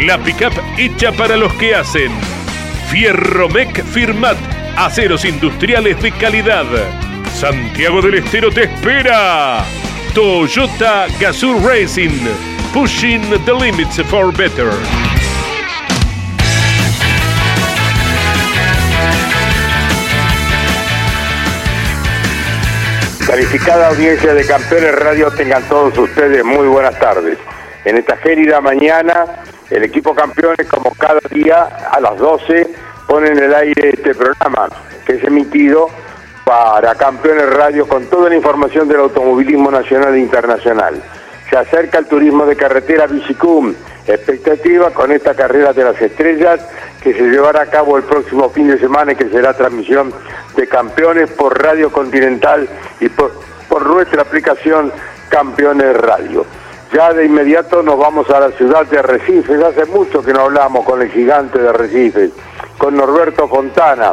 La pickup hecha para los que hacen. Fierromec Firmat. Aceros industriales de calidad. Santiago del Estero te espera. Toyota Gazoo Racing. Pushing the limits for better. Calificada audiencia de Campeones Radio, tengan todos ustedes muy buenas tardes. En esta gélida mañana, el equipo Campeones, como cada día, a las 12, pone en el aire este programa, que es emitido para Campeones Radio con toda la información del automovilismo nacional e internacional. Se acerca el turismo de carretera Bicicum, expectativa con esta carrera de las estrellas que se llevará a cabo el próximo fin de semana y que será transmisión de campeones por Radio Continental y por, por nuestra aplicación Campeones Radio. Ya de inmediato nos vamos a la ciudad de Arrecifes. Hace mucho que no hablamos con el gigante de Arrecifes, con Norberto Fontana.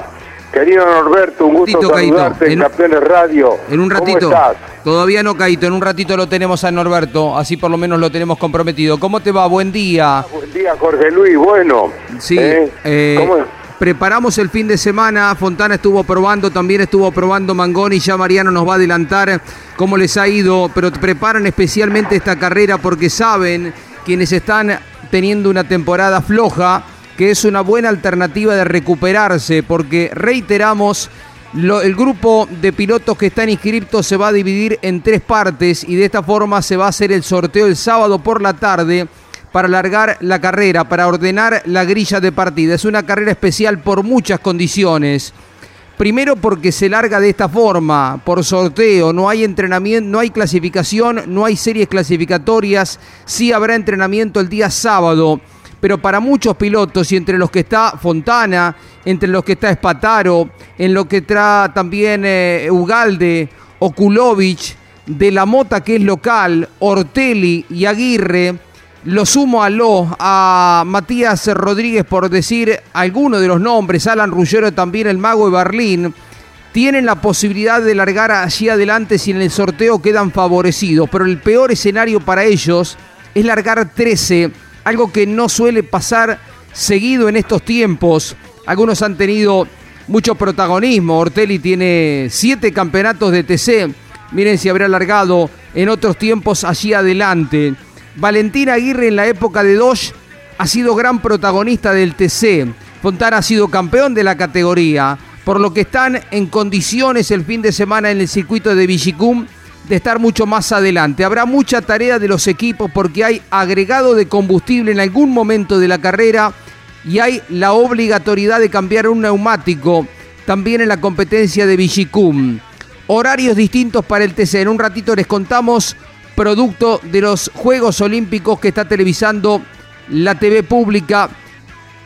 Querido Norberto, un gusto Ratito, saludarte en, En- Campeones Radio. En un ¿Cómo ratito. estás? Todavía no, Caíto. En un ratito lo tenemos a Norberto. Así por lo menos lo tenemos comprometido. ¿Cómo te va? Buen día. Buen día, Jorge Luis. Bueno. Sí. ¿eh? eh, ¿Cómo es? Preparamos el fin de semana. Fontana estuvo probando, también estuvo probando Mangoni. Ya Mariano nos va a adelantar cómo les ha ido. Pero preparan especialmente esta carrera porque saben quienes están teniendo una temporada floja que es una buena alternativa de recuperarse. Porque reiteramos. El grupo de pilotos que están inscriptos se va a dividir en tres partes y de esta forma se va a hacer el sorteo el sábado por la tarde para alargar la carrera, para ordenar la grilla de partida. Es una carrera especial por muchas condiciones. Primero porque se larga de esta forma, por sorteo, no hay entrenamiento, no hay clasificación, no hay series clasificatorias, sí habrá entrenamiento el día sábado, pero para muchos pilotos y entre los que está Fontana, entre los que está Espataro, en lo que está también eh, Ugalde, Okulovic, De la Mota que es local, Ortelli y Aguirre, lo sumo a lo, a Matías Rodríguez por decir alguno de los nombres, Alan Ruggero también, el mago de Berlín, tienen la posibilidad de largar allí adelante si en el sorteo quedan favorecidos, pero el peor escenario para ellos es largar 13, algo que no suele pasar seguido en estos tiempos. Algunos han tenido mucho protagonismo, Ortelli tiene siete campeonatos de TC, miren si habrá largado en otros tiempos allí adelante. Valentín Aguirre en la época de Dodge ha sido gran protagonista del TC. Fontana ha sido campeón de la categoría, por lo que están en condiciones el fin de semana en el circuito de Vigicum de estar mucho más adelante. Habrá mucha tarea de los equipos porque hay agregado de combustible en algún momento de la carrera y hay la obligatoriedad de cambiar un neumático también en la competencia de Vigicum. Horarios distintos para el TC. En un ratito les contamos producto de los Juegos Olímpicos que está televisando la TV pública,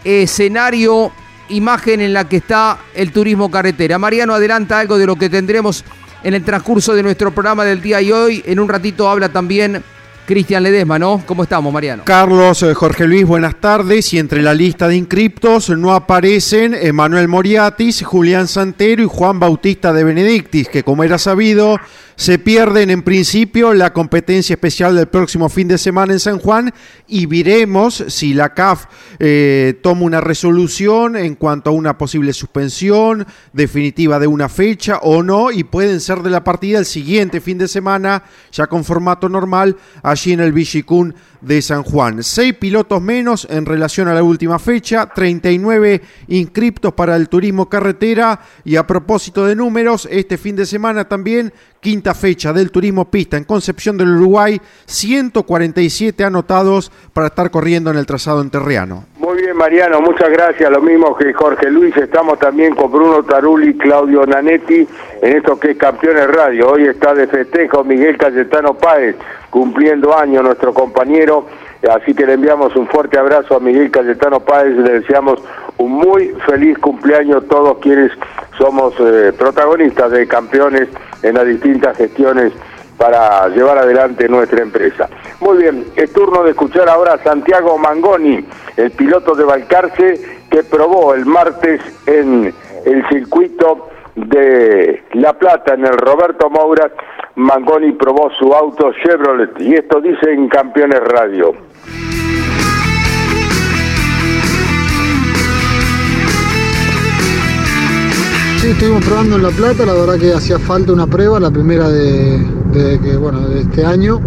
escenario, imagen en la que está el turismo carretera. Mariano adelanta algo de lo que tendremos en el transcurso de nuestro programa del día y hoy. En un ratito habla también Cristian Ledesma, ¿no? ¿Cómo estamos, Mariano? Carlos, eh, Jorge Luis, buenas tardes. Y entre la lista de inscriptos no aparecen Emanuel Moriatis, Julián Santero y Juan Bautista de Benedictis, que como era sabido, se pierden en principio la competencia especial del próximo fin de semana en San Juan y veremos si la CAF eh, toma una resolución en cuanto a una posible suspensión definitiva de una fecha o no y pueden ser de la partida el siguiente fin de semana ya con formato normal allí allí en el Villicún de San Juan. Seis pilotos menos en relación a la última fecha, 39 inscriptos para el turismo carretera y a propósito de números, este fin de semana también quinta fecha del turismo pista en Concepción del Uruguay, 147 anotados para estar corriendo en el trazado enterriano. Muy bien, Mariano, muchas gracias. Lo mismo que Jorge Luis, estamos también con Bruno Taruli, Claudio Nanetti, en esto que es Campeones Radio. Hoy está de festejo Miguel Cayetano Páez, cumpliendo años nuestro compañero. Así que le enviamos un fuerte abrazo a Miguel Cayetano Páez, le deseamos un muy feliz cumpleaños todos quienes somos eh, protagonistas de campeones en las distintas gestiones para llevar adelante nuestra empresa. Muy bien, es turno de escuchar ahora a Santiago Mangoni, el piloto de Balcarce que probó el martes en el circuito de La Plata, en el Roberto Moura, Mangoni probó su auto Chevrolet y esto dice en Campeones Radio. Sí, estuvimos probando en La Plata, la verdad que hacía falta una prueba, la primera de, que, bueno, de este año.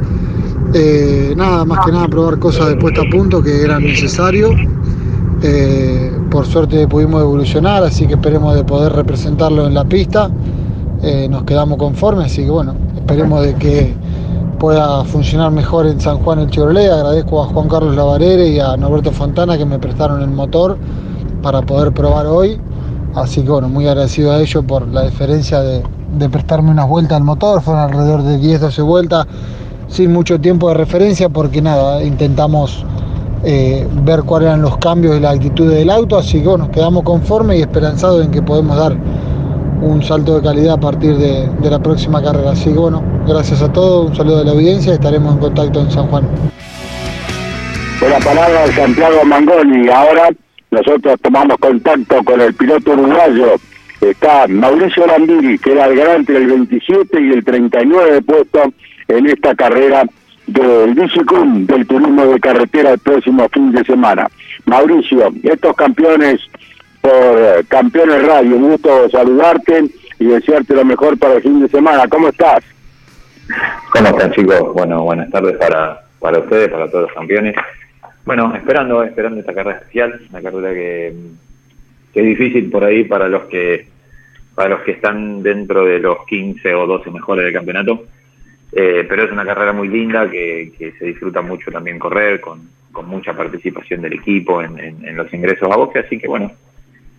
Eh, nada, más que nada probar cosas de puesta a punto que eran necesarios. Eh, por suerte pudimos evolucionar, así que esperemos de poder representarlo en la pista. Eh, nos quedamos conformes, así que bueno, esperemos de que pueda funcionar mejor en San Juan el Chevrolet. Agradezco a Juan Carlos Lavarere y a Norberto Fontana que me prestaron el motor para poder probar hoy. Así que bueno, muy agradecido a ellos por la diferencia de, prestarme unas vueltas al motor. Fueron alrededor de 10-12 vueltas sin mucho tiempo de referencia porque nada, intentamos eh, ver cuáles eran los cambios y la actitud del auto. Así que bueno, quedamos conformes y esperanzados en que podemos dar un salto de calidad a partir de, de, la próxima carrera. Así que bueno, gracias a todos, un saludo de la audiencia, estaremos en contacto en San Juan. Buena palabra Santiago Mangoni. Ahora nosotros tomamos contacto con el piloto uruguayo. Está Mauricio Lambiri, que era el garante del 27 y el 39 puesto en esta carrera del Bicicum del turismo de carretera el próximo fin de semana. Mauricio, estos campeones por eh, Campeones Radio. Un gusto saludarte y desearte lo mejor para el fin de semana. ¿Cómo estás? ¿Cómo están chicos? Bueno, buenas tardes para, para ustedes, para todos los campeones. Bueno, esperando, esperando esta carrera especial, una carrera que, que es difícil por ahí para los que para los que están dentro de los 15 o 12 mejores del campeonato. Eh, pero es una carrera muy linda que, se disfruta mucho también correr, con, con mucha participación del equipo en, en, los ingresos a boxe, así que bueno,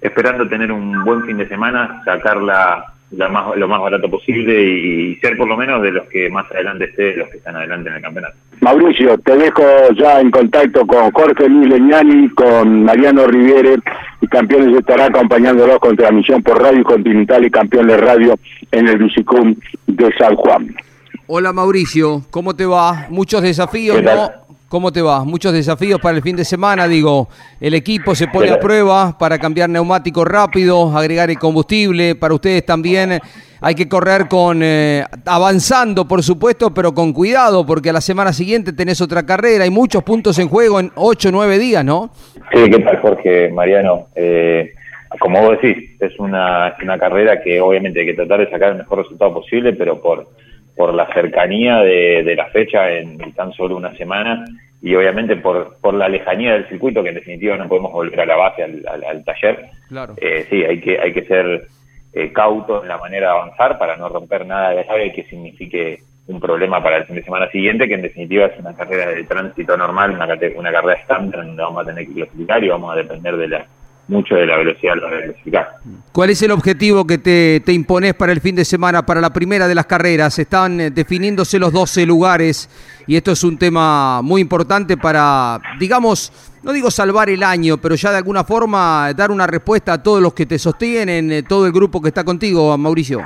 esperando tener un buen fin de semana, sacarla más, lo más barato posible y, ser por lo menos de los que más adelante esté, los que están adelante en el campeonato. Mauricio, te dejo ya en contacto con Jorge Luis Leñani, con Mariano Riviere y Campeones estará acompañándolos con transmisión por Radio Continental y Campeón de Radio en el Bicicum de San Juan. Hola Mauricio, ¿cómo te va? Muchos desafíos, ¿no? ¿Cómo te va? Muchos desafíos para el fin de semana, digo, el equipo se pone a prueba para cambiar neumáticos rápido, agregar el combustible, para ustedes también hay que correr con eh, avanzando, por supuesto, pero con cuidado, porque a la semana siguiente tenés otra carrera, hay muchos puntos en juego en 8 o 9 días, ¿no? Sí, ¿qué tal Jorge, Mariano? Eh, como vos decís, es una, una carrera que obviamente hay que tratar de sacar el mejor resultado posible, pero por por la cercanía de, la fecha en, tan solo una semana y obviamente por, por la lejanía del circuito, que en definitiva no podemos volver a la base, al, taller. Claro. Eh, sí, hay que, hay que ser eh, cauto en la manera de avanzar para no romper nada de la llave que signifique un problema para el fin de semana siguiente, que en definitiva es una carrera de tránsito normal, una, una carrera estándar donde vamos a tener que clasificar y vamos a depender de la mucho de la velocidad de velocidad. ¿Cuál es el objetivo que te, te impones para el fin de semana, para la primera de las carreras? Están eh, definiéndose los 12 lugares y esto es un tema muy importante para, digamos, no digo salvar el año, pero ya de alguna forma dar una respuesta a todos los que te sostienen, eh, todo el grupo que está contigo, Mauricio.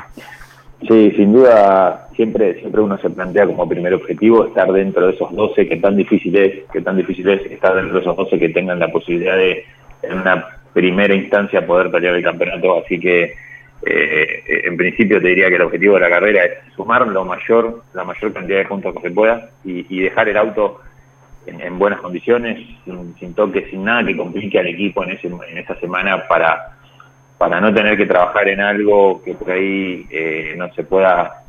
Sí, sin duda, siempre siempre uno se plantea como primer objetivo estar dentro de esos 12, que tan difícil es, que tan difícil es estar dentro de esos 12 que tengan la posibilidad de en una primera instancia poder pelear el campeonato, así que eh, en principio te diría que el objetivo de la carrera es sumar lo mayor, la mayor cantidad de puntos que se pueda y, dejar el auto en, buenas condiciones, sin, toque, sin nada que complique al equipo en, ese, en esa semana para, para no tener que trabajar en algo que por ahí eh, no se pueda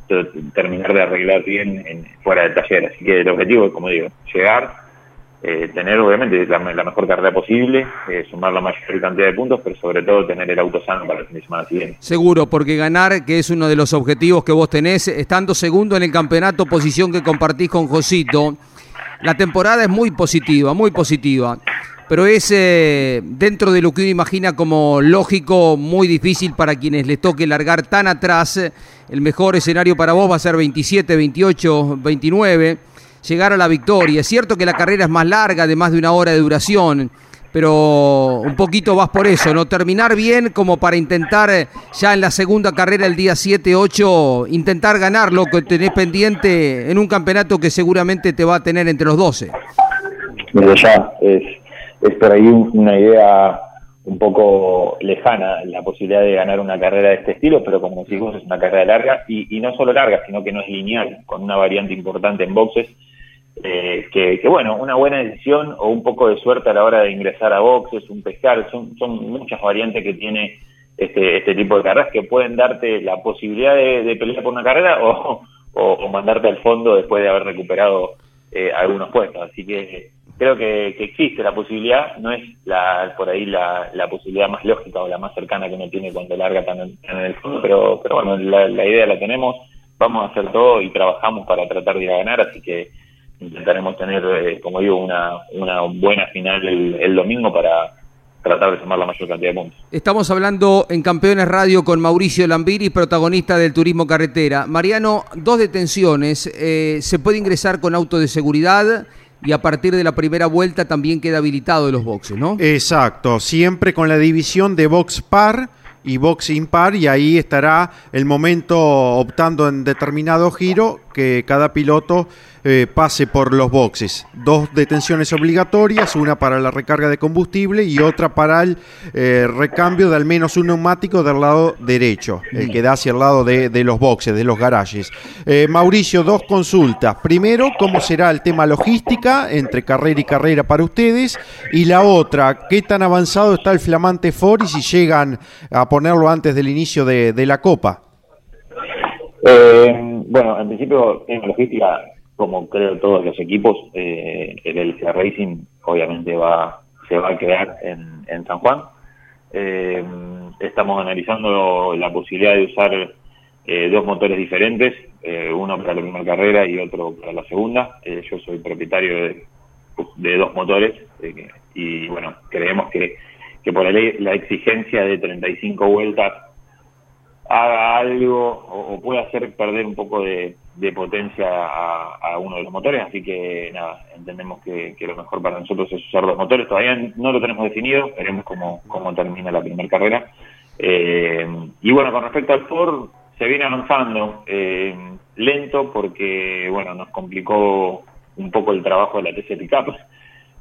terminar de arreglar bien en, fuera del taller. Así que el objetivo, como digo, llegar, eh, tener obviamente la, mejor carrera posible, eh, sumar la mayor cantidad de puntos, pero sobre todo tener el auto sano para el fin de semana siguiente. Seguro, porque ganar, que es uno de los objetivos que vos tenés, estando segundo en el campeonato, posición que compartís con Josito, la temporada es muy positiva, muy positiva pero es eh, dentro de lo que uno imagina como lógico, muy difícil para quienes les toque largar tan atrás. El mejor escenario para vos va a ser 27, 28, 29, llegar a la victoria. Es cierto que la carrera es más larga, de más de una hora de duración, pero un poquito vas por eso, ¿no? Terminar bien como para intentar eh, ya en la segunda carrera el día 7, 8, intentar ganar lo que tenés pendiente en un campeonato que seguramente te va a tener entre los 12. Desde ya, es es por ahí una idea un poco lejana la posibilidad de ganar una carrera de este estilo, pero como decimos es una carrera larga y, no solo larga, sino que no es lineal, con una variante importante en boxes, eh, que, bueno, una buena decisión o un poco de suerte a la hora de ingresar a boxes, un pescar, son, son muchas variantes que tiene este, este tipo de carreras que pueden darte la posibilidad de, pelear por una carrera o, o, mandarte al fondo después de haber recuperado eh, algunos puestos. Así que creo que, existe la posibilidad, no es la, por ahí la, posibilidad más lógica o la más cercana que uno tiene cuando larga tan en, el fondo, pero, pero bueno, la, idea la tenemos, vamos a hacer todo y trabajamos para tratar de ir a ganar, así que intentaremos tener, eh, como digo, una, una buena final el, domingo para tratar de sumar la mayor cantidad de puntos. Estamos hablando en Campeones Radio con Mauricio Lambiri, protagonista del turismo carretera. Mariano, dos detenciones. Eh, ¿Se puede ingresar con auto de seguridad? y a partir de la primera vuelta también queda habilitado los boxes, ¿no? Exacto, siempre con la división de box par y box impar y ahí estará el momento optando en determinado giro que cada piloto eh, pase por los boxes. Dos detenciones obligatorias, una para la recarga de combustible y otra para el eh, recambio de al menos un neumático del lado derecho, el que da hacia el lado de, los boxes, de los garajes. Eh, Mauricio, dos consultas. Primero, ¿cómo será el tema logística entre carrera y carrera para ustedes? Y la otra, ¿qué tan avanzado está el flamante Ford y si llegan a ponerlo antes del inicio de, la Copa? bueno, en principio, en logística como creo todos los equipos, eh, el LCA Racing obviamente va se va a quedar en, en San Juan. Eh, estamos analizando la posibilidad de usar eh, dos motores diferentes, eh, uno para la primera carrera y otro para la segunda. yo soy propietario de, dos motores y bueno, creemos que, que por la, ley, la exigencia de 35 vueltas haga algo o, pueda hacer perder un poco de, potencia a, uno de los motores, así que nada, entendemos que, lo mejor para nosotros es usar dos motores, todavía no lo tenemos definido, veremos cómo, cómo termina la primera carrera. Eh, y bueno, con respecto al Ford, se viene avanzando eh, lento porque, bueno, nos complicó un poco el trabajo de la TC Pickup,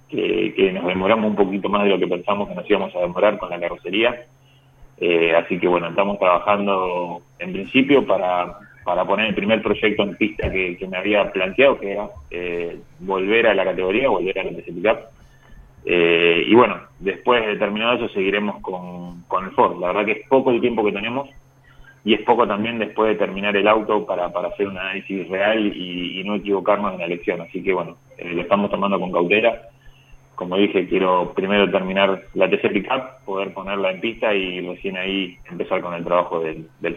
que, que nos demoramos un poquito más de lo que pensamos que nos íbamos a demorar con la carrocería. Eh, así que bueno, estamos trabajando en principio para, para poner el primer proyecto en pista que, me había planteado, que era eh, volver a la categoría, volver a la TC eh, y bueno, después de terminado eso seguiremos con, con el Ford. La verdad que es poco el tiempo que tenemos y es poco también después de terminar el auto para, para hacer un análisis real y, y no equivocarnos en la elección. Así que bueno, lo estamos tomando con cautela como dije, quiero primero terminar la TC Pickup, poder ponerla en pista y recién ahí empezar con el trabajo del, del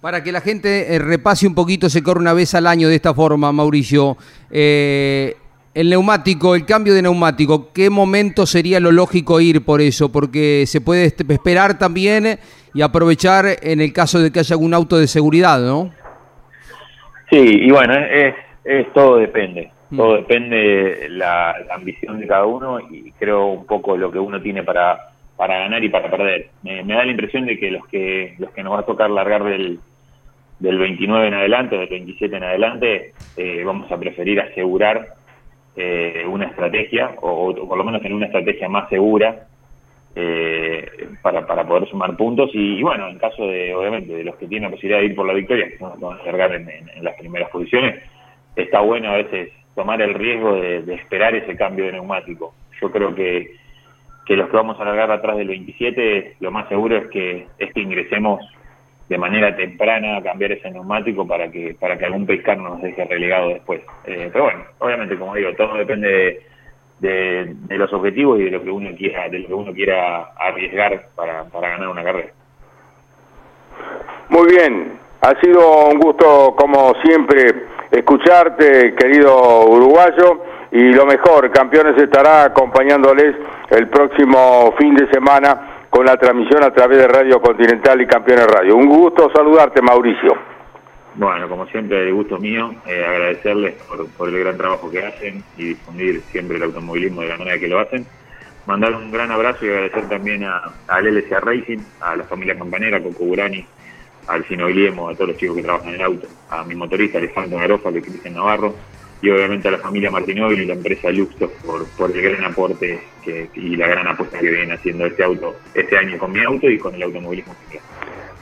Para que la gente eh, repase un poquito, se corre una vez al año de esta forma, Mauricio. Eh, el neumático, el cambio de neumático, ¿qué momento sería lo lógico ir por eso? Porque se puede esperar también y aprovechar en el caso de que haya algún auto de seguridad, ¿no? Sí, y bueno, es, es todo depende. Todo depende la, la, ambición de cada uno y creo un poco lo que uno tiene para, para ganar y para perder. Me, da la impresión de que los que los que nos va a tocar largar del, del 29 en adelante, del 27 en adelante, eh, vamos a preferir asegurar eh, una estrategia o, por lo menos tener una estrategia más segura eh, para, para poder sumar puntos y, bueno, en caso de, obviamente, de los que tienen la posibilidad de ir por la victoria, que son los que a largar en, en las primeras posiciones, está bueno a veces tomar el riesgo de, esperar ese cambio de neumático. Yo creo que, que los que vamos a largar atrás del 27, lo más seguro es que, es que ingresemos de manera temprana cambiar ese neumático para que para que algún pescar no nos deje relegado después. Eh, pero bueno, obviamente como digo, todo depende de, los objetivos y de lo que uno quiera de lo que uno quiera arriesgar para, para ganar una carrera. Muy bien, ha sido un gusto como siempre escucharte, querido uruguayo, y lo mejor, Campeones estará acompañándoles el próximo fin de semana con la transmisión a través de Radio Continental y Campeones Radio. Un gusto saludarte, Mauricio. Bueno, como siempre, el gusto mío, eh, agradecerles por, el gran trabajo que hacen y difundir siempre el automovilismo de la manera que lo hacen. Mandar un gran abrazo y agradecer también a, LCA Racing, a la familia Campanera, Coco Burani, al Fino Guillermo, a todos los chicos que trabajan en el auto, a mi motorista Alejandro Garofa, de Cristian Navarro, y obviamente a la familia Martinóvil y la empresa Luxo por, por el gran aporte y la gran apuesta que viene haciendo este auto este año con mi auto y con el automovilismo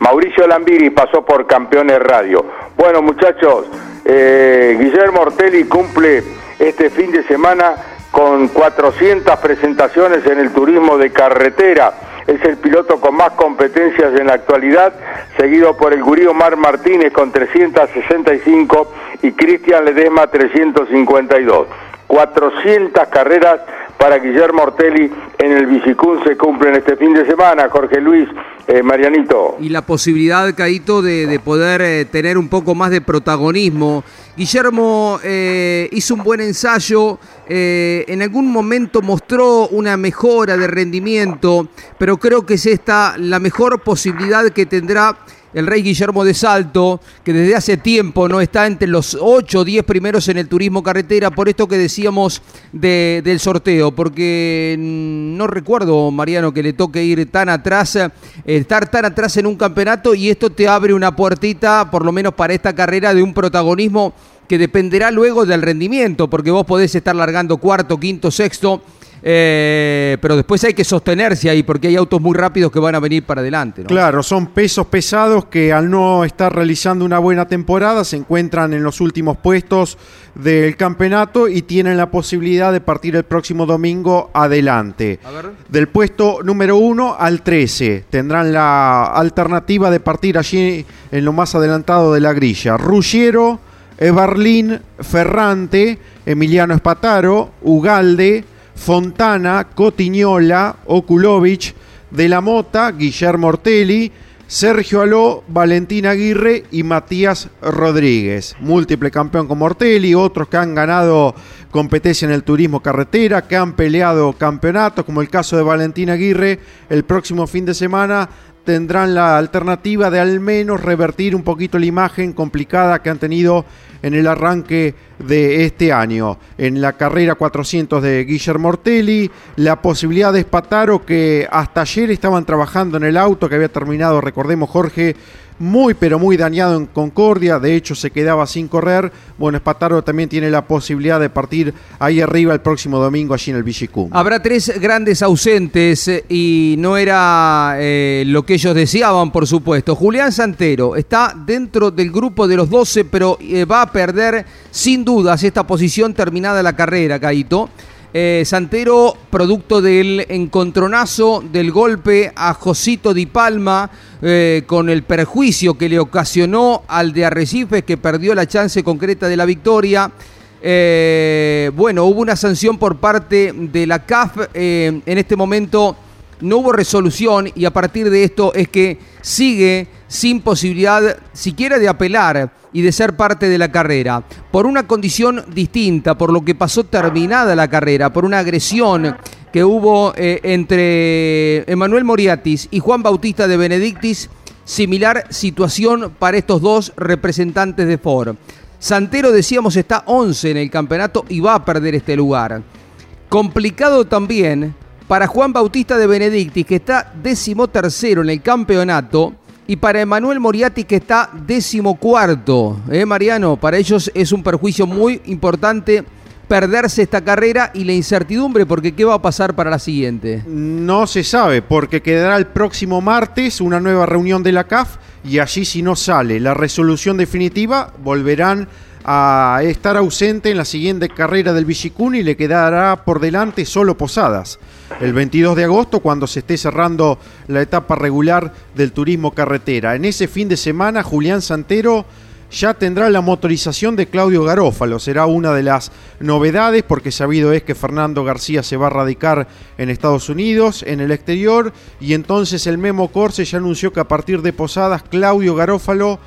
Mauricio Lambiri pasó por Campeones Radio. Bueno muchachos, eh, Guillermo Ortelli cumple este fin de semana con 400 presentaciones en el turismo de carretera. Es el piloto con más competencias en la actualidad, seguido por el gurío Mar Martínez con 365 y Cristian Ledesma 352. 400 carreras para Guillermo Ortelli en el Bicicún se cumplen este fin de semana, Jorge Luis, eh, Marianito. Y la posibilidad, Caito, de, poder eh, tener un poco más de protagonismo. Guillermo eh, hizo un buen ensayo, en algún momento mostró una mejora de rendimiento, pero creo que es esta la mejor posibilidad que tendrá el rey Guillermo de Salto, que desde hace tiempo no está entre los 8 o 10 primeros en el turismo carretera, por esto que decíamos del sorteo, porque no recuerdo, Mariano, que le toque ir tan atrás, eh, estar tan atrás en un campeonato y esto te abre una puertita, por lo menos para esta carrera, de un protagonismo que dependerá luego del rendimiento, porque vos podés estar largando cuarto, quinto, sexto eh, pero después hay que sostenerse ahí porque hay autos muy rápidos que van a venir para adelante. Claro, son pesos pesados que al no estar realizando una buena temporada se encuentran en los últimos puestos del campeonato y tienen la posibilidad de partir el próximo domingo adelante. Del puesto número 1 al 13 tendrán la alternativa de partir allí en lo más adelantado de la grilla. Ruggiero, Eberlín, Ferrante, Emiliano Espataro, Ugalde, Fontana, Cotiñola, Okulovich, De la Mota, Guillermo Ortelli, Sergio Aló, Valentín Aguirre y Matías Rodríguez. Múltiple campeón como Ortelli, otros que han ganado competencia en el turismo carretera, que han peleado campeonatos, como el caso de Valentín Aguirre, el próximo fin de semana tendrán la alternativa de al menos revertir un poquito la imagen complicada que han tenido en el arranque de este año. En la carrera 400 de Guillermo Ortelli, la posibilidad de Espataro que hasta ayer estaban trabajando en el auto que había terminado, recordemos Jorge, muy pero muy dañado en Concordia, de hecho se quedaba sin correr. Bueno, Espataro también tiene la posibilidad de partir ahí arriba el próximo domingo allí en el Villicum. Habrá tres grandes ausentes eh, y no era eh, lo que ellos deseaban, por supuesto. Julián Santero está dentro del grupo de los 12, pero eh, va a perder sin dudas esta posición terminada la carrera, Caito. Eh, Santero, producto del encontronazo, del golpe a Josito Di Palma, eh, con el perjuicio que le ocasionó al de Arrecifes, que perdió la chance concreta de la victoria. Eh, bueno, hubo una sanción por parte de la CAF. en este momento no hubo resolución y a partir de esto es que sigue sin posibilidad siquiera de apelar y de ser parte de la carrera, por una condición distinta, por lo que pasó terminada la carrera, por una agresión que hubo eh, entre Emanuel Moriatis y Juan Bautista de Benedictis, similar situación para estos dos representantes de Ford. Santero, decíamos, está 11 en el campeonato y va a perder este lugar. Complicado también para Juan Bautista de Benedictis, que está décimo tercero en el campeonato, y para Emanuel Moriati, que está décimo cuarto. ¿Eh, Mariano? Para ellos es un perjuicio muy importante perderse esta carrera y la incertidumbre, porque ¿qué va a pasar para la siguiente? No se sabe, porque quedará el próximo martes una nueva reunión de la CAF y allí si no sale la resolución definitiva, volverán a estar ausente en la siguiente carrera del Villicún y le quedará por delante solo Posadas. El 22 de agosto, cuando se esté cerrando la etapa regular del turismo carretera. En ese fin de semana, Julián Santero ya tendrá la motorización de Claudio Garófalo. Será una de las novedades porque sabido es que Fernando García se va a radicar en Estados Unidos, en el exterior, y entonces el Memo Corse ya anunció que a partir de Posadas, Claudio Garófalo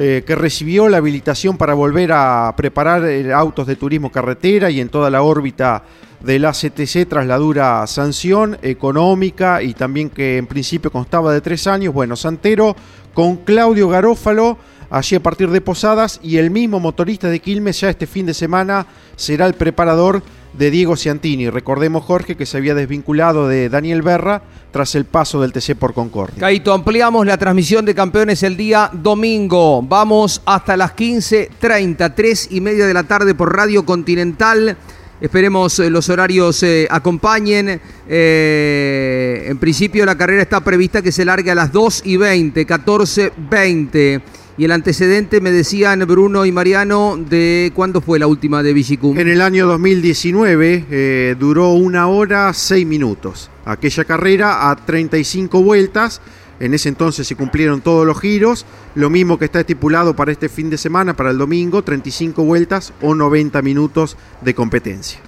eh, que recibió la habilitación para volver a preparar eh, autos de turismo carretera y en toda la órbita de la CTC tras la dura sanción económica y también que en principio constaba de tres años. Bueno, Santero con Claudio Garófalo allí a partir de Posadas y el mismo motorista de Quilmes ya este fin de semana será el preparador de Diego Ciantini. Recordemos, Jorge, que se había desvinculado de Daniel Berra tras el paso del TC por Concordia. Caito, ampliamos la transmisión de campeones el día domingo. Vamos hasta las 15.30, 3 y media de la tarde por Radio Continental. Esperemos eh, los horarios eh, acompañen. Eh, en principio la carrera está prevista que se largue a las 2 y 20, 14, 20. Y el antecedente, me decían Bruno y Mariano, de cuándo fue la última de Vigicum. En el año 2019 eh, duró una hora seis minutos. Aquella carrera a 35 vueltas. En ese entonces se cumplieron todos los giros. Lo mismo que está estipulado para este fin de semana, para el domingo, 35 vueltas o 90 minutos de competencia.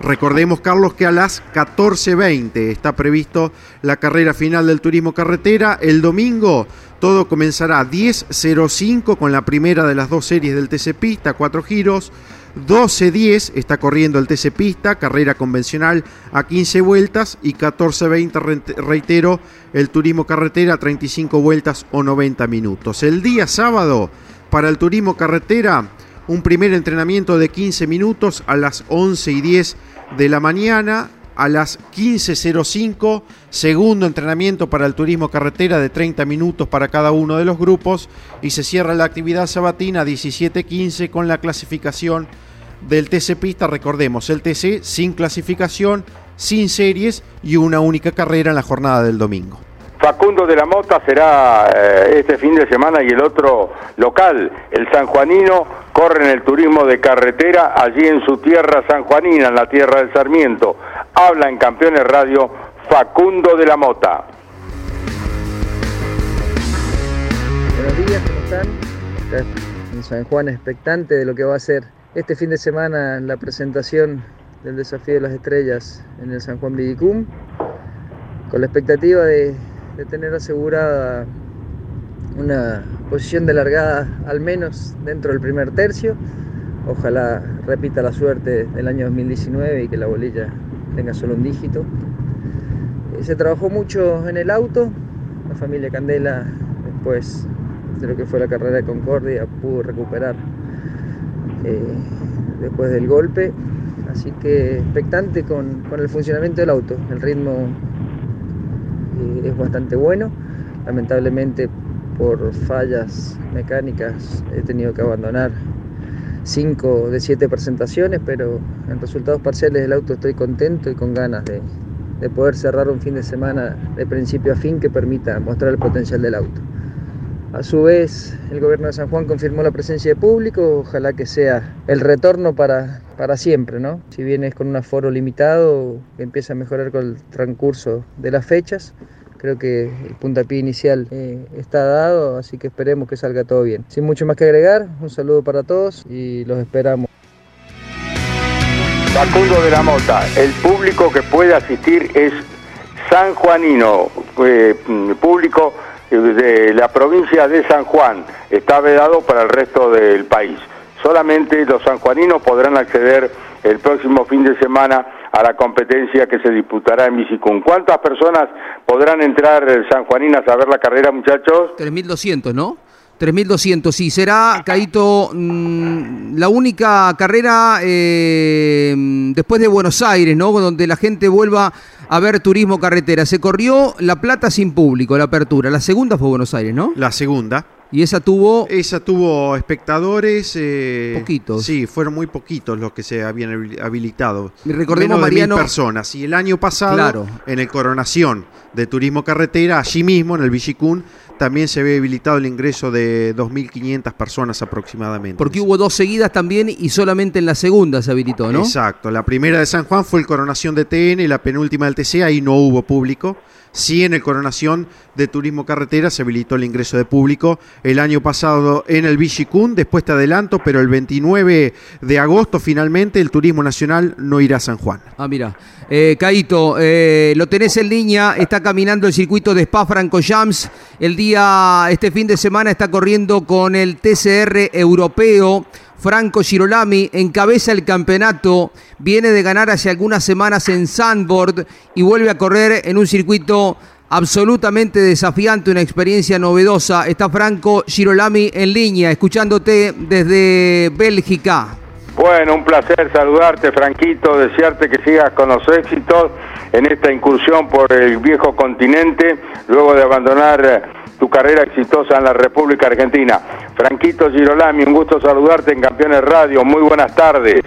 Recordemos, Carlos, que a las 14.20 está previsto la carrera final del turismo carretera. El domingo todo comenzará a 10.05 con la primera de las dos series del TC Pista, cuatro giros. 12.10 está corriendo el TC Pista, carrera convencional a 15 vueltas. Y 14.20, reitero, el turismo carretera, 35 vueltas o 90 minutos. El día sábado, para el turismo carretera, un primer entrenamiento de 15 minutos a las 11 y 10 de la mañana a las 15.05, segundo entrenamiento para el turismo carretera de 30 minutos para cada uno de los grupos y se cierra la actividad sabatina a 17.15 con la clasificación del TC Pista, recordemos, el TC sin clasificación, sin series y una única carrera en la jornada del domingo. Facundo de la Mota será eh, este fin de semana y el otro local, el sanjuanino, corre en el turismo de carretera allí en su tierra sanjuanina, en la tierra del Sarmiento. Habla en Campeones Radio Facundo de la Mota. Buenos días, ¿cómo están? Acá en San Juan expectante de lo que va a ser este fin de semana la presentación del desafío de las estrellas en el San Juan Vidicum, con la expectativa de tener asegurada una posición de largada al menos dentro del primer tercio. Ojalá repita la suerte del año 2019 y que la bolilla tenga solo un dígito. Eh, se trabajó mucho en el auto, la familia Candela después de lo que fue la carrera de Concordia pudo recuperar eh, después del golpe, así que expectante con, con el funcionamiento del auto, el ritmo eh, es bastante bueno. Lamentablemente por fallas mecánicas he tenido que abandonar 5 de 7 presentaciones, pero en resultados parciales del auto estoy contento y con ganas de, de poder cerrar un fin de semana de principio a fin que permita mostrar el potencial del auto. A su vez, el gobierno de San Juan confirmó la presencia de público, ojalá que sea el retorno para, para siempre, ¿no? Si bien es con un aforo limitado, empieza a mejorar con el transcurso de las fechas, creo que el puntapié inicial eh, está dado, así que esperemos que salga todo bien. Sin mucho más que agregar, un saludo para todos y los esperamos. Facundo de la Mota, el público que puede asistir es sanjuanino, eh, público de la provincia de San Juan, está vedado para el resto del país. Solamente los sanjuaninos podrán acceder el próximo fin de semana a la competencia que se disputará en Bicicún. ¿Cuántas personas podrán entrar sanjuaninas a ver la carrera, muchachos? 3.200, ¿no? 3.200, sí. Será, Caito, mm, la única carrera eh, después de Buenos Aires, ¿no? Donde la gente vuelva a ver turismo carretera. Se corrió La Plata sin público, la apertura. La segunda fue Buenos Aires, ¿no? La segunda. Y esa tuvo... Esa tuvo espectadores... Eh, poquitos. Sí, fueron muy poquitos los que se habían habilitado. Y recordemos, Menos de Mariano... mil personas. Y el año pasado, Claro. en el Coronación de Turismo Carretera, allí mismo, en el Villicún, también se había habilitado el ingreso de 2.500 personas aproximadamente. Porque hubo dos seguidas también y solamente en la segunda se habilitó, ¿no? Exacto. La primera de San Juan fue el Coronación de TN y la penúltima del TC, ahí no hubo público. Sí, en el Coronación de Turismo Carretera se habilitó el ingreso de público el año pasado en el Villicún. Después te adelanto, pero el 29 de agosto finalmente el Turismo Nacional no irá a San Juan. Ah, mira. Eh, Caito, eh, lo tenés en línea, está caminando el circuito de Spa Francorchamps. El día, este fin de semana está corriendo con el TCR europeo. Franco Girolami encabeza el campeonato, viene de ganar hace algunas semanas en Sandboard y vuelve a correr en un circuito absolutamente desafiante, una experiencia novedosa. Está Franco Girolami en línea, escuchándote desde Bélgica. Bueno, un placer saludarte, Franquito, desearte que sigas con los éxitos en esta incursión por el viejo continente, luego de abandonar tu carrera exitosa en la República Argentina. Franquito Girolami, un gusto saludarte en Campeones Radio, muy buenas tardes.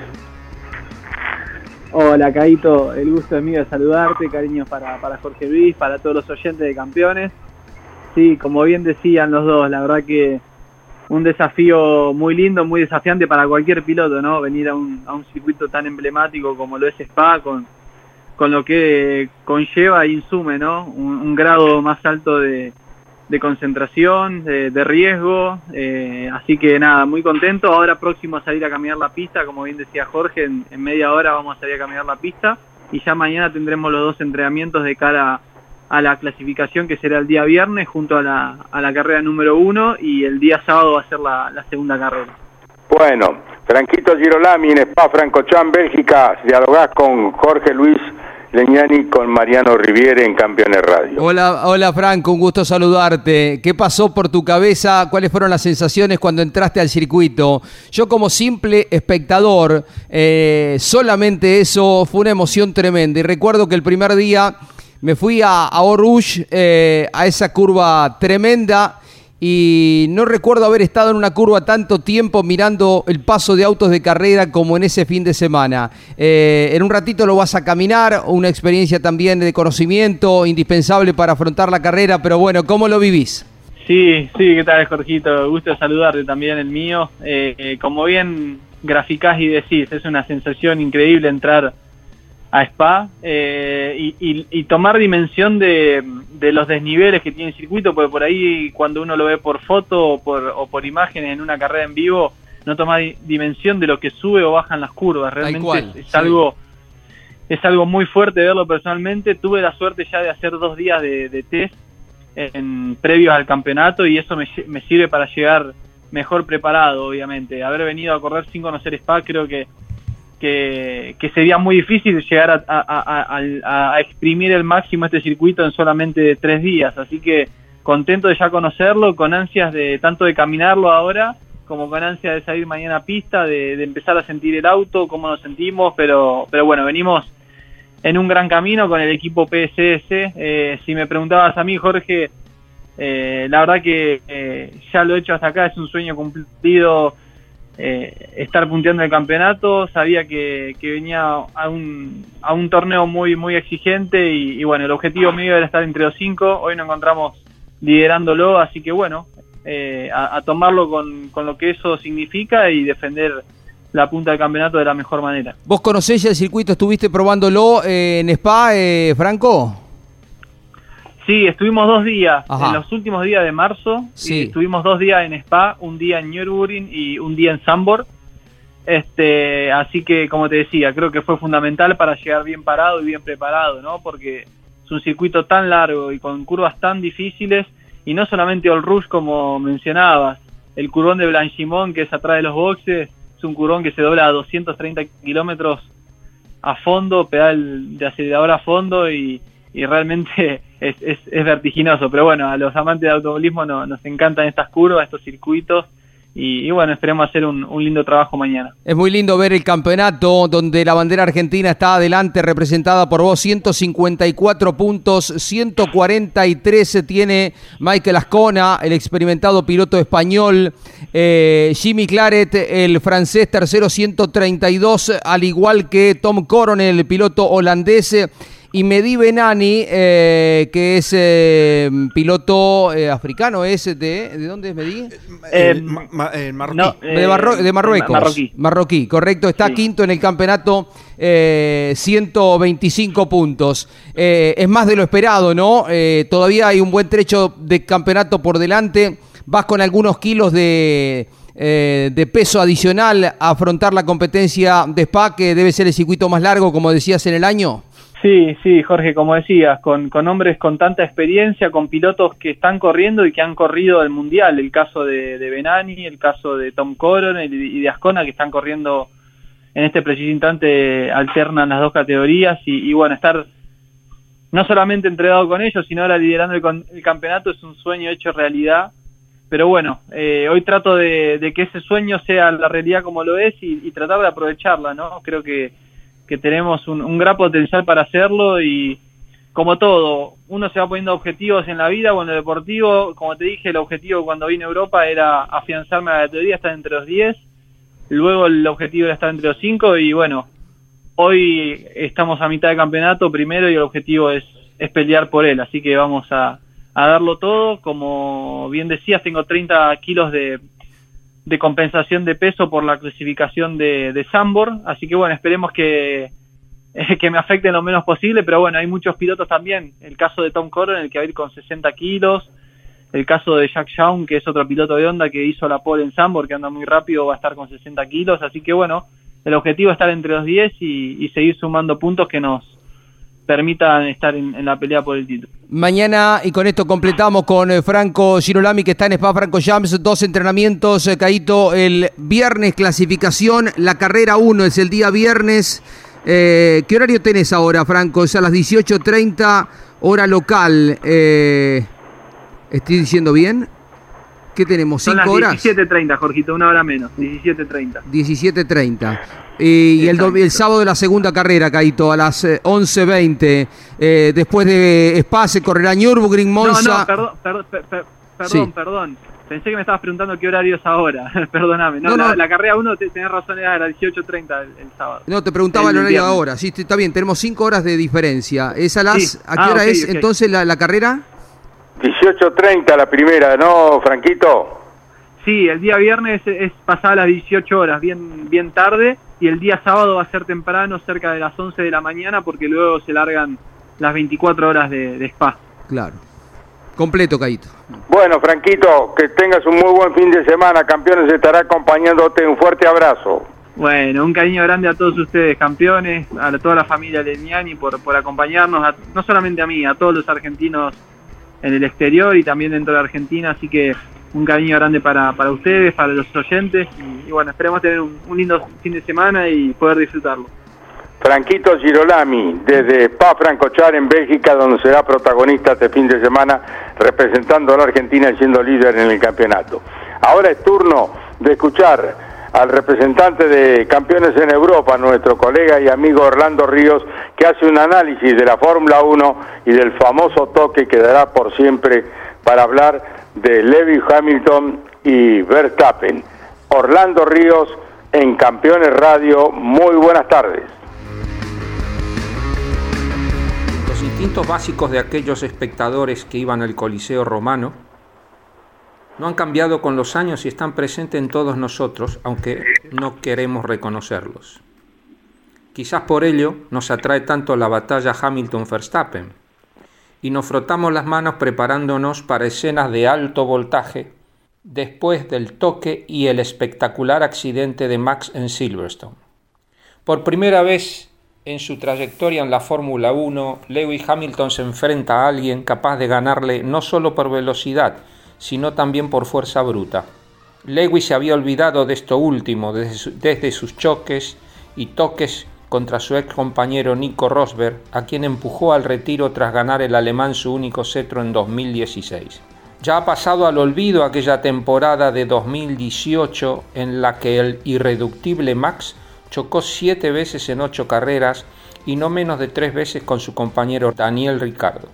Hola, Caito, el gusto es mío de saludarte, cariños para, para Jorge Luis, para todos los oyentes de Campeones. Sí, como bien decían los dos, la verdad que un desafío muy lindo, muy desafiante para cualquier piloto, ¿no? Venir a un, a un circuito tan emblemático como lo es Spa, con, con lo que conlleva e insume, ¿no? Un grado más alto de, de concentración, de, riesgo. eh, así que nada, muy contento. Ahora próximo a salir a caminar la pista, como bien decía Jorge, en, media hora vamos a salir a caminar la pista. Y ya mañana tendremos los dos entrenamientos de cara a la clasificación que será el día viernes junto a la, a la carrera número uno y el día sábado va a ser la, segunda carrera. Bueno, Franquito Girolami en Spa Francorchamps, Bélgica, dialogás con Jorge Luis Leñani, con Mariano Riviere en Campeones Radio. Hola, hola Franco, un gusto saludarte. ¿Qué pasó por tu cabeza? ¿Cuáles fueron las sensaciones cuando entraste al circuito? Yo como simple espectador, eh, solamente eso fue una emoción tremenda. Y recuerdo que el primer día me fui a, a eh, a esa curva tremenda. Y no recuerdo haber estado en una curva tanto tiempo mirando el paso de autos de carrera como en ese fin de semana. Eh, en un ratito lo vas a caminar, una experiencia también de conocimiento indispensable para afrontar la carrera, pero bueno, ¿cómo lo vivís? Sí, sí, ¿qué tal, Jorgito? Gusto saludarte también, el mío. Eh, eh, como bien graficás y decís, es una sensación increíble entrar a Spa eh, y, y- y tomar dimensión de, de los desniveles que tiene el circuito, porque por ahí cuando uno lo ve por foto o por, o por imágenes en una carrera en vivo, no toma di- dimensión de lo que sube o bajan las curvas. Realmente cual, es, es sí. algo es algo muy fuerte verlo personalmente. Tuve la suerte ya de hacer dos días de, de test en previos al campeonato y eso me sirve para llegar mejor preparado, obviamente. Haber venido a correr sin conocer Spa creo que, que, que sería muy difícil llegar a, a- a- a- exprimir el máximo este circuito en solamente tres días. Así que contento de ya conocerlo, con ansias de tanto de caminarlo ahora como con ansias de salir mañana a pista, de, de empezar a sentir el auto, cómo nos sentimos, pero, pero bueno, venimos en un gran camino con el equipo PSS. Eh, si me preguntabas a mí, Jorge, eh, la verdad que eh, ya lo he hecho hasta acá, es un sueño cumplido eh, estar punteando el campeonato. Sabía que, que venía a un, a un torneo muy, muy exigente y, bueno, el objetivo mío era estar entre los cinco. Hoy nos encontramos liderándolo, así que bueno, eh, a, a tomarlo con, con lo que eso significa y defender la punta del campeonato de la mejor manera. ¿Vos conocés ya el circuito? ¿Estuviste probándolo eh, en Spa, eh, Franco? Sí, estuvimos dos días, Ajá. en los últimos días de marzo, Sí. y estuvimos dos días en Spa, un día en Nürburgring y un día en Sambor. Este, así que, como te decía, creo que fue fundamental para llegar bien parado y bien preparado, ¿no? Porque es un circuito tan largo y con curvas tan difíciles, y no solamente All Rouge como mencionabas, el curvón de Blanchimont, que es atrás de los boxes, es un curvón que se dobla a 230 kilómetros a fondo, pedal de acelerador a fondo y, y realmente es, vertiginoso. Pero bueno, a los amantes de automovilismo no- nos encantan estas curvas, estos circuitos y, bueno, esperemos hacer un, lindo trabajo mañana. Es muy lindo ver el campeonato donde la bandera argentina está adelante representada por vos, 154 puntos, 143 tiene Michael Ascona, el experimentado piloto español, eh, Jimmy Claret, el francés tercero, 132, al igual que Tom Coronel, el piloto holandés y Mehdi Benani, eh, que es eh, piloto eh, africano, es de, ¿de dónde es Mehdi? marroquí. de, Marruecos. Marroquí. correcto. Está quinto en el campeonato, 125 puntos. es más de lo esperado, ¿no? todavía hay un buen trecho de campeonato por delante. Vas con algunos kilos de, de peso adicional a afrontar la competencia de Spa, que debe ser el circuito más largo, como decías en el año. Sí, sí, Jorge, como decías, con, con hombres con tanta experiencia, con pilotos que están corriendo y que han corrido el Mundial, el caso de, de Benani, el caso de Tom Coron y de Ascona, que están corriendo en este preciso instante, alternan las dos categorías y, bueno, estar no solamente entregado con ellos, sino ahora liderando el, campeonato es un sueño hecho realidad. Pero bueno, eh, hoy trato de, que ese sueño sea la realidad como lo es y, y tratar de aprovecharla, ¿no? Creo que que tenemos un, gran potencial para hacerlo y como todo, uno se va poniendo objetivos en la vida o en lo deportivo, como te dije, el objetivo cuando vine a Europa era afianzarme a la teoría, estar entre los 10, luego el objetivo era estar entre los 5 y bueno, hoy estamos a mitad de campeonato primero y el objetivo es, es pelear por él, así que vamos a, a darlo todo, como bien decías, tengo 30 kilos de, de compensación de peso por la clasificación de, de Sambor, así que bueno, esperemos que, que me afecte lo menos posible, pero bueno, hay muchos pilotos también, el caso de Tom Coron, el que va a ir con 60 kilos, el caso de Jack Shawn, que es otro piloto de onda que hizo la pole en Sambor, que anda muy rápido, va a estar con 60 kilos, así que bueno, el objetivo es estar entre los 10 y, y seguir sumando puntos que nos permitan estar en, la pelea por el título. Mañana, y con esto completamos con eh, Franco Girolami, que está en Spa Franco Jams, dos entrenamientos, eh, Caito, el viernes clasificación, la carrera 1 es el día viernes. Eh, ¿Qué horario tenés ahora, Franco? Es a las 18.30 hora local. ¿Estoy diciendo bien? ¿Qué tenemos? ¿Cinco horas? 17.30, Jorgito, una hora menos. 17.30. 17.30. Y, el, el, sábado de la segunda carrera, Caito, a las 11.20. Eh, eh, después de Spa se correrá Nürburgring, Monza. No, no, perdón, perdón, perdón, Pensé que me estabas preguntando qué horario es ahora. Perdóname. No, la, carrera 1 tenés razón, era a las 18.30 el, sábado. No, te preguntaba el, horario ahora. Sí, está bien, tenemos 5 horas de diferencia. ¿Es a las. ¿A qué ah, hora es entonces la, la carrera? 18.30 la primera, ¿no, Franquito? Sí, el día viernes es, pasada las 18 horas, bien, bien tarde, y el día sábado va a ser temprano, cerca de las 11 de la mañana, porque luego se largan las 24 horas de, spa. Claro. Completo, Caito. Bueno, Franquito, que tengas un muy buen fin de semana. Campeones estará acompañándote. Un fuerte abrazo. Bueno, un cariño grande a todos ustedes, campeones, a toda la familia Leniani por, por acompañarnos, no solamente a mí, a todos los argentinos en el exterior y también dentro de Argentina, así que un cariño grande para, para ustedes, para los oyentes y, bueno, esperemos tener un, lindo fin de semana y poder disfrutarlo. Franquito Girolami, desde Pa Francochar en Bélgica, donde será protagonista este fin de semana representando a la Argentina y siendo líder en el campeonato. Ahora es turno de escuchar al representante de campeones en Europa, nuestro colega y amigo Orlando Ríos, que hace un análisis de la Fórmula 1 y del famoso toque que dará por siempre para hablar de Lewis Hamilton y Verstappen. Orlando Ríos en Campeones Radio, muy buenas tardes. Los instintos básicos de aquellos espectadores que iban al Coliseo romano no han cambiado con los años y están presentes en todos nosotros, aunque no queremos reconocerlos. Quizás por ello nos atrae tanto la batalla Hamilton-Verstappen y nos frotamos las manos preparándonos para escenas de alto voltaje después del toque y el espectacular accidente de Max en Silverstone. Por primera vez en su trayectoria en la Fórmula 1, Lewis Hamilton se enfrenta a alguien capaz de ganarle no solo por velocidad, sino también por fuerza bruta. Lewis se había olvidado de esto último desde, sus choques y toques contra su ex compañero Nico Rosberg, a quien empujó al retiro tras ganar el alemán su único cetro en 2016. Ya ha pasado al olvido aquella temporada de 2018 en la que el irreductible Max chocó siete veces en ocho carreras y no menos de tres veces con su compañero Daniel Ricardo.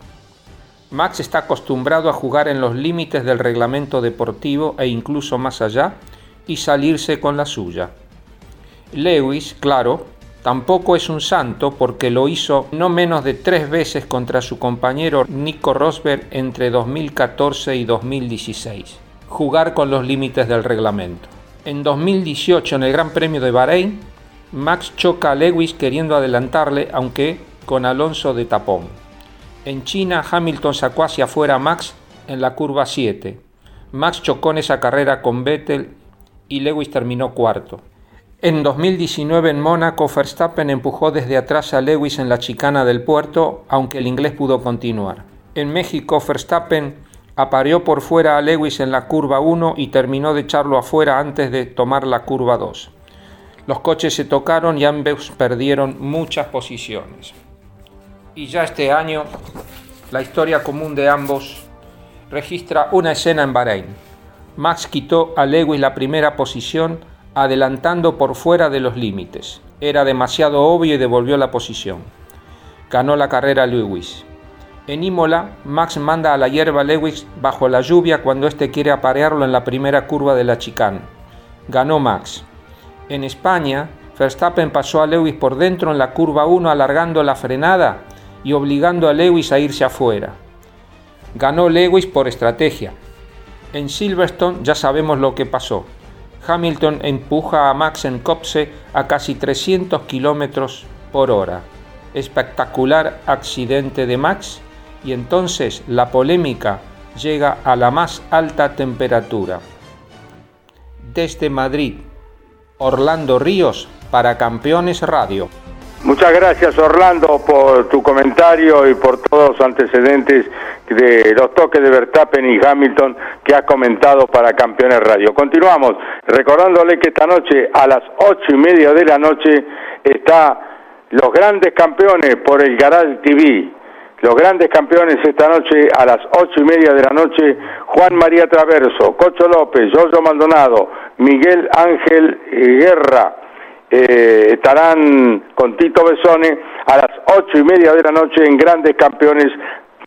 Max está acostumbrado a jugar en los límites del reglamento deportivo e incluso más allá y salirse con la suya. Lewis, claro, tampoco es un santo porque lo hizo no menos de tres veces contra su compañero Nico Rosberg entre 2014 y 2016. Jugar con los límites del reglamento. En 2018 en el Gran Premio de Bahrein, Max choca a Lewis queriendo adelantarle, aunque con Alonso de tapón. En China, Hamilton sacó hacia afuera a Max en la curva 7. Max chocó en esa carrera con Vettel y Lewis terminó cuarto. En 2019 en Mónaco, Verstappen empujó desde atrás a Lewis en la chicana del puerto, aunque el inglés pudo continuar. En México, Verstappen apareó por fuera a Lewis en la curva 1 y terminó de echarlo afuera antes de tomar la curva 2. Los coches se tocaron y ambos perdieron muchas posiciones. Y ya este año, la historia común de ambos registra una escena en Bahrein. Max quitó a Lewis la primera posición adelantando por fuera de los límites. Era demasiado obvio y devolvió la posición. Ganó la carrera Lewis. En Imola, Max manda a la hierba Lewis bajo la lluvia cuando éste quiere aparearlo en la primera curva de la chicane. Ganó Max. En España, Verstappen pasó a Lewis por dentro en la curva 1 alargando la frenada y obligando a Lewis a irse afuera. Ganó Lewis por estrategia. En Silverstone ya sabemos lo que pasó. Hamilton empuja a Max en Copse a casi 300 km por hora. Espectacular accidente de Max y entonces la polémica llega a la más alta temperatura. Desde Madrid, Orlando Ríos para Campeones Radio. Muchas gracias Orlando por tu comentario y por todos los antecedentes de los toques de Verstappen y Hamilton que has comentado para Campeones Radio. Continuamos recordándole que esta noche a las ocho y media de la noche está los grandes campeones por el Garal TV. Los grandes campeones esta noche a las ocho y media de la noche, Juan María Traverso, Cocho López, Giorgio Maldonado, Miguel Ángel Guerra, eh, estarán con Tito Besone a las ocho y media de la noche en Grandes Campeones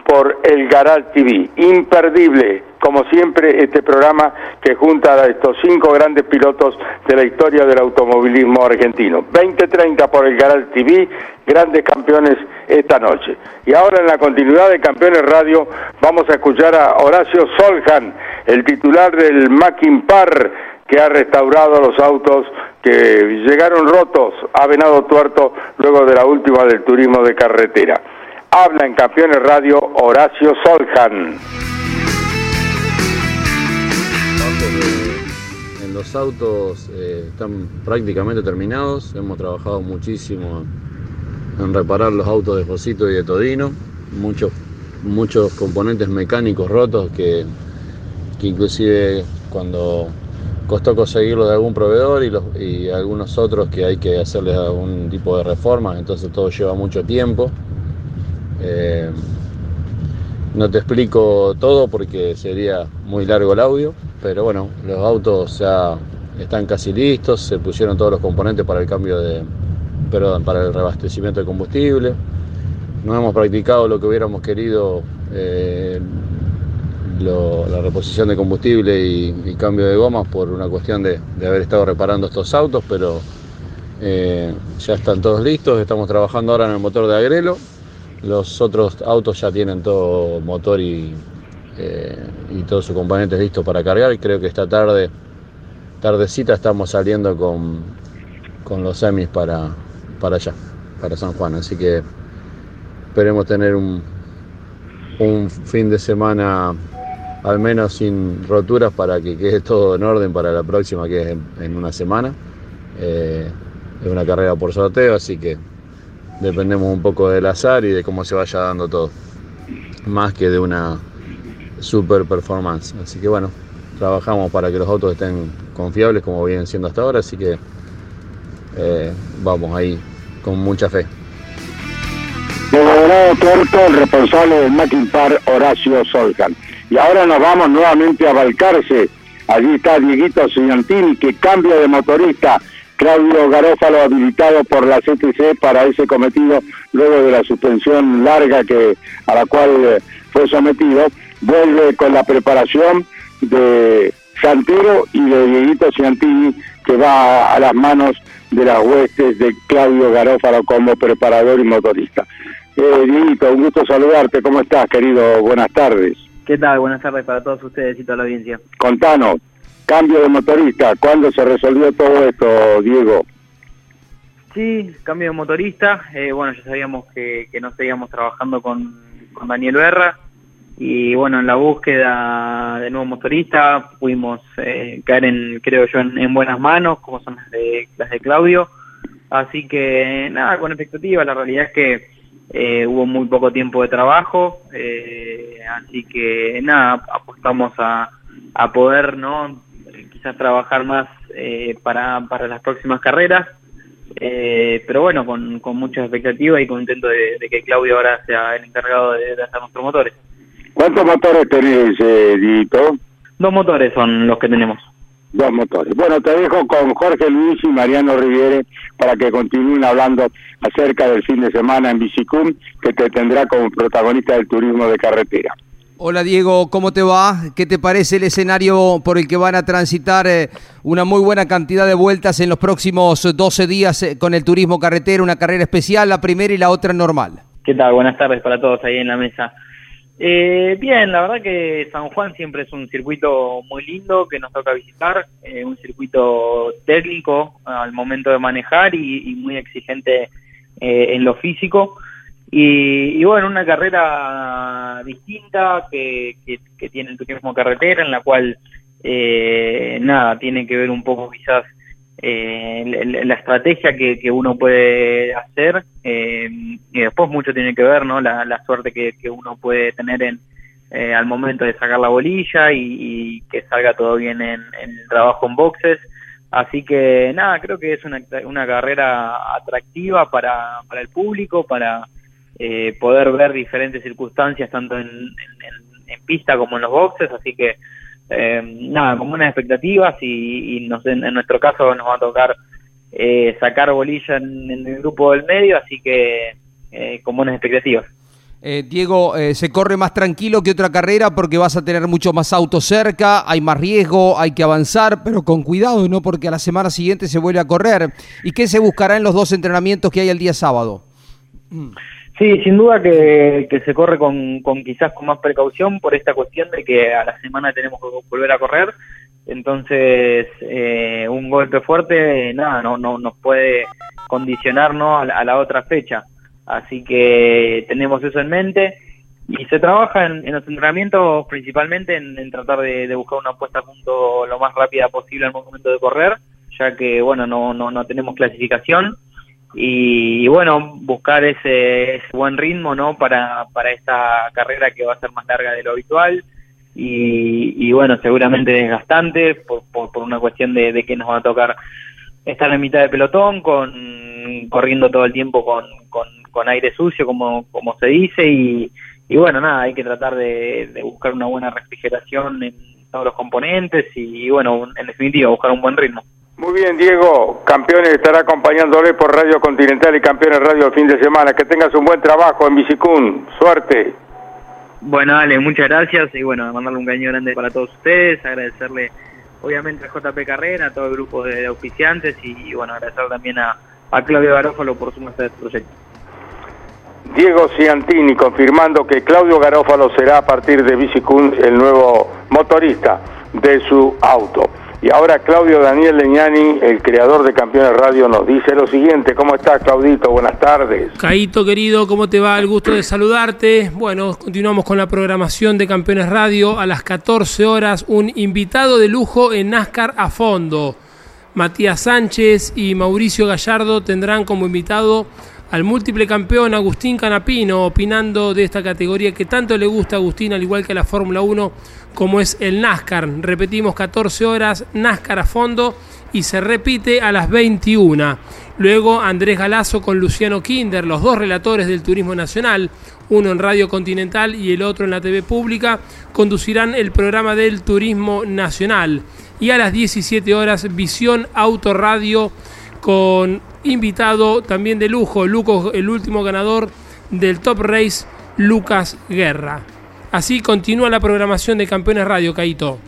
por el Garal TV. Imperdible, como siempre, este programa que junta a estos cinco grandes pilotos de la historia del automovilismo argentino. 2030 por el Garal TV, grandes campeones esta noche. Y ahora en la continuidad de Campeones Radio vamos a escuchar a Horacio Soljan, el titular del Mackin Par que ha restaurado los autos que llegaron rotos a Venado Tuerto luego de la última del turismo de carretera. Habla en Campeones Radio Horacio Soljan. En los autos eh, están prácticamente terminados, hemos trabajado muchísimo en reparar los autos de Josito y de Todino, muchos, muchos componentes mecánicos rotos que, que inclusive cuando costó conseguirlo de algún proveedor y, algunos otros que hay que hacerles algún tipo de reforma, entonces todo lleva mucho tiempo. Eh, no te explico todo porque sería muy largo el audio, pero bueno, los autos ya están casi listos, se pusieron todos los componentes para el cambio de, perdón, para el reabastecimiento de combustible. No hemos practicado lo que hubiéramos querido eh, la reposición de combustible y, cambio de gomas por una cuestión de, haber estado reparando estos autos, pero eh, ya están todos listos, estamos trabajando ahora en el motor de Agrelo, los otros autos ya tienen todo motor y, eh, y todos sus componentes listos para cargar. Y creo que esta tarde, tardecita estamos saliendo con, con los semis para, para allá, para San Juan, así que esperemos tener un, un fin de semana al menos sin roturas para que quede todo en orden para la próxima que es en, una semana. Eh, es una carrera por sorteo, así que dependemos un poco del azar y de cómo se vaya dando todo, más que de una super performance. Así que bueno, trabajamos para que los autos estén confiables como vienen siendo hasta ahora, así que eh, vamos ahí con mucha fe. Colorado Torto, el responsable del Mackin Park, Horacio Soljan. Y ahora nos vamos nuevamente a Balcarce. Allí está Dieguito Ciantini, que cambia de motorista. Claudio Garófalo habilitado por la CTC para ese cometido luego de la suspensión larga que a la cual eh, fue sometido. Vuelve con la preparación de Santero y de Dieguito Ciantini, que va a las manos de las huestes de Claudio Garófalo como preparador y motorista. Eh, Dieguito, un gusto saludarte. ¿Cómo estás, querido? Buenas tardes. ¿Qué tal? Buenas tardes para todos ustedes y toda la audiencia. Contanos, cambio de motorista, ¿cuándo se resolvió todo esto, Diego? Sí, cambio de motorista. Eh, bueno, ya sabíamos que, que no seguíamos trabajando con, con Daniel Berra y bueno, en la búsqueda de nuevo motorista pudimos eh, caer en, creo yo, en, buenas manos, como son las de, las de Claudio. Así que nada, con expectativa, la realidad es que eh, hubo muy poco tiempo de trabajo, eh, así que nada, apostamos a, a poder, ¿no? Quizás trabajar más para, para las próximas carreras. pero bueno, con, con mucha expectativa y contento de, de que Claudio ahora sea el encargado de, de hacer nuestros motores. ¿Cuántos motores tenés, eh, Dito? Dos motores son los que tenemos. Dos motores. Bueno, te dejo con Jorge Luis y Mariano Riviere para que continúen hablando acerca del fin de semana en Bicicum, que te tendrá como protagonista del turismo de carretera. Hola Diego, ¿cómo te va? ¿Qué te parece el escenario por el que van a transitar eh, una muy buena cantidad de vueltas en los próximos 12 días eh, con el turismo carretera, una carrera especial, la primera y la otra normal? ¿Qué tal? Buenas tardes para todos ahí en la mesa. Eh, bien, la verdad que San Juan siempre es un circuito muy lindo que nos toca visitar, eh, un circuito técnico al momento de manejar y, muy exigente eh, en lo físico. Y, bueno, una carrera distinta que, que, tiene el turismo carretera, en la cual eh, nada, tiene que ver un poco quizás eh, la, estrategia que, que, uno puede hacer eh, y después mucho tiene que ver no la, suerte que, que, uno puede tener en eh, al momento de sacar la bolilla y, que salga todo bien en, el trabajo en boxes. Así que nada creo que es una, una carrera atractiva para, para el público para eh, poder ver diferentes circunstancias tanto en, en, en pista como en los boxes. Así que eh, nada, con buenas expectativas y, y en, nuestro caso nos va a tocar eh, sacar bolilla en, el grupo del medio, así que eh, con buenas expectativas. Eh, Diego, se corre más tranquilo que otra carrera porque vas a tener mucho más autos cerca, hay más riesgo, hay que avanzar, pero con cuidado, ¿no? Porque a la semana siguiente se vuelve a correr. ¿Y qué se buscará en los dos entrenamientos que hay el día sábado? Sí, sin duda que, que se corre con, con, quizás con más precaución por esta cuestión de que a la semana tenemos que volver a correr. Entonces, eh, un golpe fuerte, nada, no, no nos puede condicionarnos a, la otra fecha. Así que tenemos eso en mente y se trabaja en, los entrenamientos principalmente en, tratar de, buscar una puesta a punto lo más rápida posible al momento de correr, ya que, bueno, no, no, no tenemos clasificación y, bueno, buscar ese, buen ritmo ¿no? para, para esta carrera que va a ser más larga de lo habitual y, bueno, seguramente desgastante por, por, una cuestión de, que nos va a tocar estar en mitad de pelotón, con corriendo todo el tiempo con, con, aire sucio, como, como se dice, y, y bueno, nada, hay que tratar de, de buscar una buena refrigeración en todos los componentes y bueno, en definitiva, buscar un buen ritmo. Muy bien, Diego. Campeones estará acompañándole por Radio Continental y Campeones Radio el fin de semana. Que tengas un buen trabajo en Bicicún. Suerte. Bueno, dale, muchas gracias y bueno, mandarle un caño grande para todos ustedes, agradecerle obviamente a JP Carrera, a todo el grupo de auspiciantes y, bueno, agradecer también a, Claudio Garófalo por su muestra de este proyecto. Diego Ciantini confirmando que Claudio Garófalo será a partir de Bicicún el nuevo motorista de su auto. Y ahora Claudio Daniel Leñani, el creador de Campeones Radio, nos dice lo siguiente. ¿Cómo estás, Claudito? Buenas tardes. Caito, querido, ¿cómo te va? El gusto de saludarte. Bueno, continuamos con la programación de Campeones Radio. A las 14 horas, un invitado de lujo en NASCAR a fondo. Matías Sánchez y Mauricio Gallardo tendrán como invitado al múltiple campeón Agustín Canapino, opinando de esta categoría que tanto le gusta a Agustín, al igual que a la Fórmula 1, como es el NASCAR. Repetimos, 14 horas, NASCAR a fondo. y se repite a las 21. Luego Andrés Galazo con Luciano Kinder, los dos relatores del Turismo Nacional, uno en Radio Continental y el otro en la TV Pública, conducirán el programa del Turismo Nacional. Y a las 17 horas Visión Autoradio con invitado también de lujo, el último ganador del Top Race, Lucas Guerra. Así continúa la programación de Campeones Radio, Caito.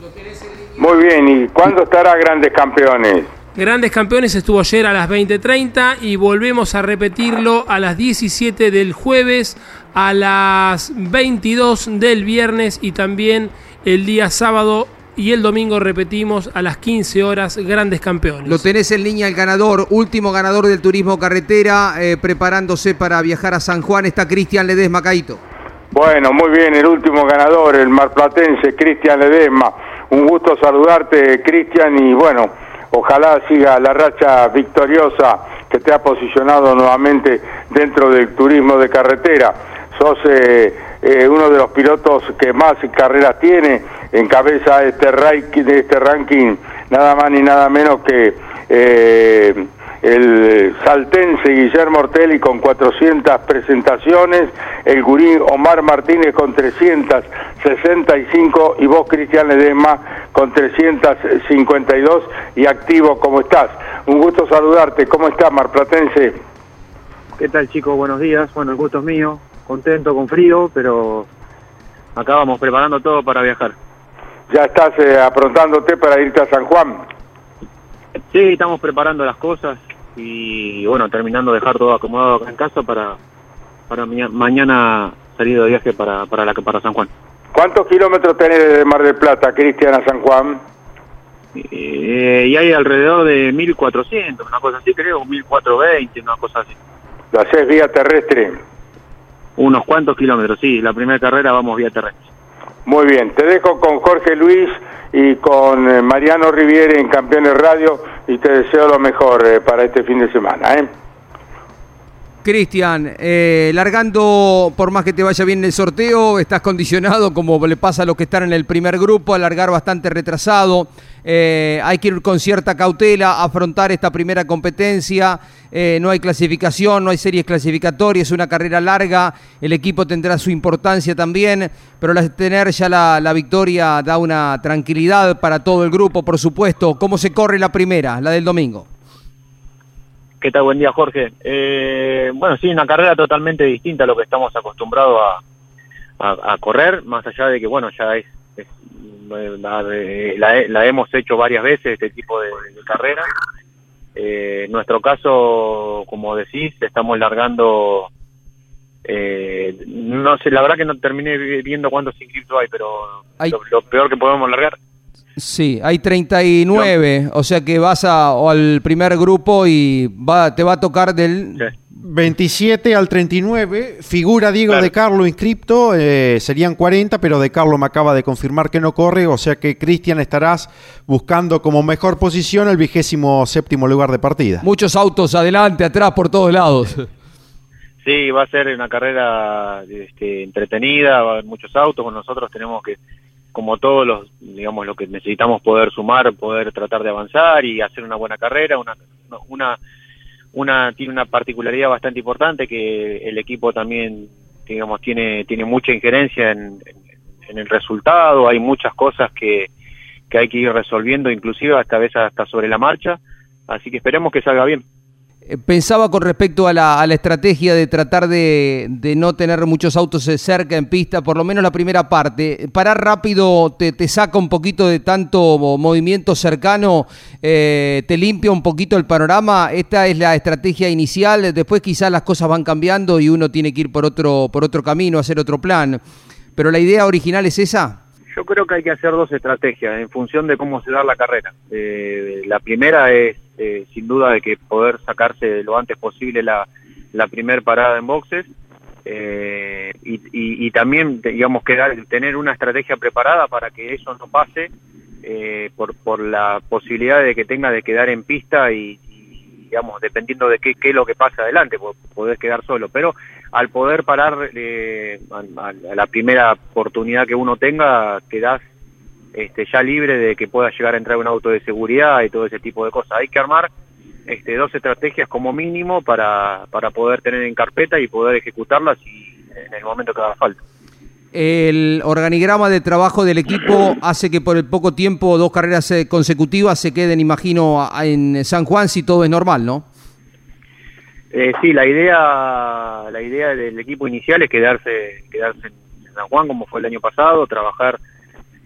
Muy bien, ¿y cuándo estará Grandes Campeones? Grandes Campeones estuvo ayer a las 20.30 y volvemos a repetirlo a las 17 del jueves, a las 22 del viernes y también el día sábado y el domingo repetimos a las 15 horas Grandes Campeones. Lo tenés en línea el ganador, último ganador del turismo carretera, eh, preparándose para viajar a San Juan, está Cristian Ledesma Caito. Bueno, muy bien, el último ganador, el marplatense Cristian Ledesma. Un gusto saludarte, Cristian, y bueno, ojalá siga la racha victoriosa que te ha posicionado nuevamente dentro del turismo de carretera. Sos eh, eh, uno de los pilotos que más carreras tiene, encabeza este este ranking nada más ni nada menos que eh, el saltense Guillermo Ortelli con 400 presentaciones, el gurí Omar Martínez con 365 y vos Cristian Ledesma con 352 y activo como estás. Un gusto saludarte, ¿cómo estás Marplatense? ¿Qué tal chicos? Buenos días, bueno el gusto es mío, contento con frío, pero acá vamos preparando todo para viajar. ¿Ya estás eh, aprontándote para irte a San Juan? Sí, estamos preparando las cosas y bueno, terminando de dejar todo acomodado acá en casa para, para mañana salir de viaje para, para, la, para San Juan. ¿Cuántos kilómetros tenés desde Mar del Plata, Cristian, a San Juan? Eh, y hay alrededor de 1400, una cosa así, creo, 1420, una cosa así. ¿Lo haces vía terrestre? Unos cuantos kilómetros, sí, la primera carrera vamos vía terrestre. Muy bien, te dejo con Jorge Luis y con eh, Mariano Riviere en Campeones Radio y te deseo lo mejor eh, para este fin de semana. ¿eh? Cristian, eh, largando, por más que te vaya bien el sorteo, estás condicionado, como le pasa a los que están en el primer grupo, a largar bastante retrasado. Eh, hay que ir con cierta cautela, afrontar esta primera competencia. Eh, no hay clasificación, no hay series clasificatorias, es una carrera larga. El equipo tendrá su importancia también, pero tener ya la, la victoria da una tranquilidad para todo el grupo, por supuesto. ¿Cómo se corre la primera, la del domingo? ¿Qué tal? Buen día, Jorge. Eh, bueno, sí, una carrera totalmente distinta a lo que estamos acostumbrados a, correr, más allá de que, bueno, ya es, la, hemos hecho varias veces, este tipo de, carrera. Eh, en nuestro caso, como decís, estamos largando, eh, no sé, la verdad que no terminé viendo cuántos inscritos hay, pero lo peor que podemos largar Sí, hay 39, o sea que vas a, al primer grupo y va, te va a tocar del... 27 al 39, figura Diego de Carlo inscripto, eh, serían 40, pero de Carlo me acaba de confirmar que no corre, o sea que Cristian estarás buscando como mejor posición el vigésimo séptimo lugar de partida. Muchos autos adelante, atrás, por todos lados. Sí, va a ser una carrera este, entretenida, va a haber muchos autos, con nosotros tenemos que como todos los, digamos, lo que necesitamos poder sumar, poder tratar de avanzar y hacer una buena carrera, una, una, una tiene una particularidad bastante importante que el equipo también, digamos, tiene, tiene mucha injerencia en, en, el resultado, hay muchas cosas que, que hay que ir resolviendo, inclusive hasta veces hasta sobre la marcha, así que esperemos que salga bien. Eh, pensaba con respecto a la, estrategia de tratar de, no tener muchos autos cerca en pista, por lo menos la primera parte. Parar rápido te, saca un poquito de tanto movimiento cercano, eh, te limpia un poquito el panorama. Esta es la estrategia inicial. Después quizás las cosas van cambiando y uno tiene que ir por otro, por otro camino, hacer otro plan. Pero la idea original es esa. Yo creo que hay que hacer dos estrategias en función de cómo se da la carrera. Eh, la primera es eh, sin duda de que poder sacarse lo antes posible la, la primer parada en boxes eh, y, también digamos quedar, tener una estrategia preparada para que eso no pase eh, por, por la posibilidad de que tenga de quedar en pista y, digamos dependiendo de qué, qué es lo que pasa adelante poder quedar solo. Pero al poder parar a, la primera oportunidad que uno tenga quedás este, ya libre de que pueda llegar a entrar un auto de seguridad y todo ese tipo de cosas. Hay que armar este, dos estrategias como mínimo para, para poder tener en carpeta y poder ejecutarlas y en el momento que haga falta. El organigrama de trabajo del equipo hace que por el poco tiempo, dos carreras eh, consecutivas, se queden, imagino, en San Juan si todo es normal, ¿no? Eh, sí, la idea, la idea del equipo inicial es quedarse, quedarse en San Juan como fue el año pasado, trabajar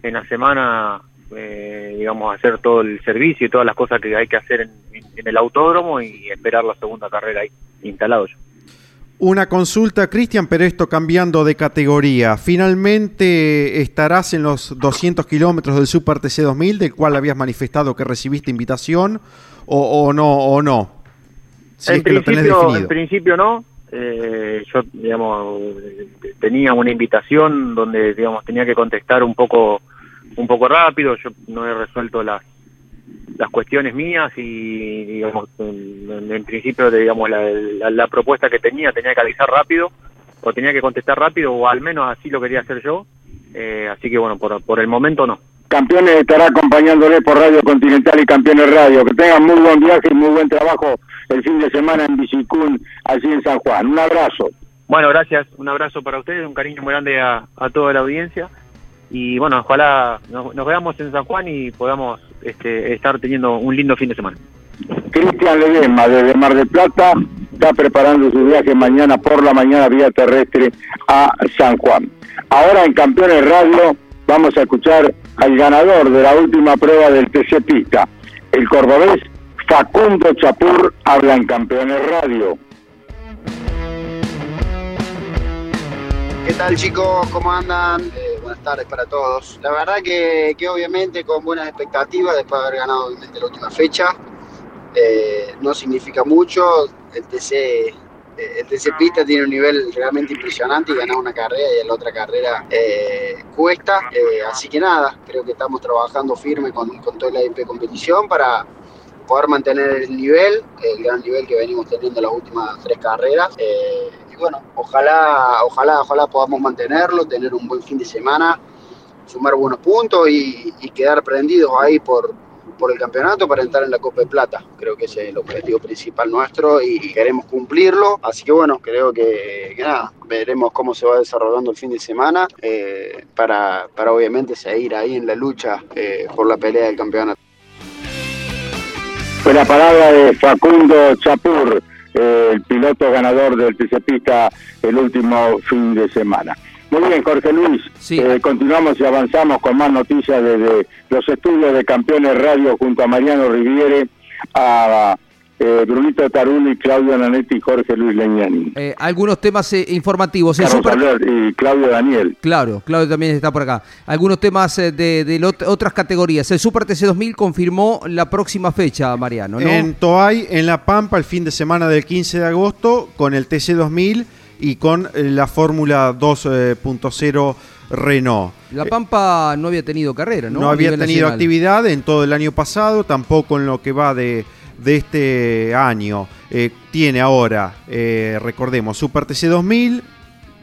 en la semana, eh, digamos, hacer todo el servicio y todas las cosas que hay que hacer en, en- en el autódromo y esperar la segunda carrera ahí instalado ya. Una consulta, Cristian, pero esto cambiando de categoría. ¿Finalmente estarás en los 200 kilómetros del Super TC 2000, del cual habías manifestado que recibiste invitación, o, o no? O no? Si en, es que lo tenés principio, en principio no. Eh, yo, digamos, eh, tenía una invitación donde, digamos, tenía que contestar un poco, un poco rápido. Yo no he resuelto las las cuestiones mías y, digamos, en, en principio, digamos, la, la- la propuesta que tenía tenía que avisar rápido o tenía que contestar rápido o al menos así lo quería hacer yo. Eh, así que, bueno, por, por el momento no. Campeones estará acompañándole por Radio Continental y Campeones Radio. Que tengan muy buen viaje y muy buen trabajo el fin de semana en Bicicún, allí en San Juan. Un abrazo. Bueno, gracias. Un abrazo para ustedes, un cariño muy grande a, a toda la audiencia. Y bueno, ojalá nos, nos veamos en San Juan y podamos este, estar teniendo un lindo fin de semana. Cristian Ledesma, desde Mar del Plata, está preparando su viaje mañana por la mañana vía terrestre a San Juan. Ahora en Campeones Radio vamos a escuchar al ganador de la última prueba del TC Pista, el cordobés Facundo Chapur, habla en Campeones Radio. ¿Qué tal chicos? ¿Cómo andan? Buenas tardes para todos. La verdad que, que obviamente con buenas expectativas después de haber ganado obviamente la última fecha. Eh, no significa mucho. El TC, eh, el TC Pista tiene un nivel realmente impresionante y ganar una carrera y la otra carrera eh, cuesta. Así que nada, creo que estamos trabajando firme con, con toda la IP competición para poder mantener el nivel, el gran nivel que venimos teniendo las últimas tres carreras. Bueno, ojalá, ojalá, ojalá podamos mantenerlo, tener un buen fin de semana, sumar buenos puntos y, quedar prendidos ahí por, por el campeonato para entrar en la Copa de Plata. Creo que ese es el objetivo principal nuestro y queremos cumplirlo. Así que bueno, creo que, que nada, veremos cómo se va desarrollando el fin de semana eh, para, para obviamente seguir ahí en la lucha eh, por la pelea del campeonato. Fue la palabra de Facundo Chapur, eh, el piloto ganador del TC Pista el último fin de semana. Muy bien, Jorge Luis. Eh, continuamos y avanzamos con más noticias desde los estudios de Campeones Radio junto a Mariano Riviere, a eh, Brunito Taruli, Claudio Nanetti y Jorge Luis Leñani. Eh, algunos temas eh, informativos. El Carlos Super- Albert y Claudio Daniel. Claro, Claudio también está por acá. Algunos temas eh, de, de lot- otras categorías. El Super TC 2000 confirmó la próxima fecha, Mariano, ¿no? En Toay, en La Pampa, el fin de semana del 15 de agosto, con el TC2000 y con eh, la Fórmula 2.0 Renault. La Pampa no había tenido carrera, ¿no? No, había tenido nacional. actividad en todo el año pasado, tampoco en lo que va de, de este año. Eh, tiene ahora, eh, recordemos, Super TC 2000,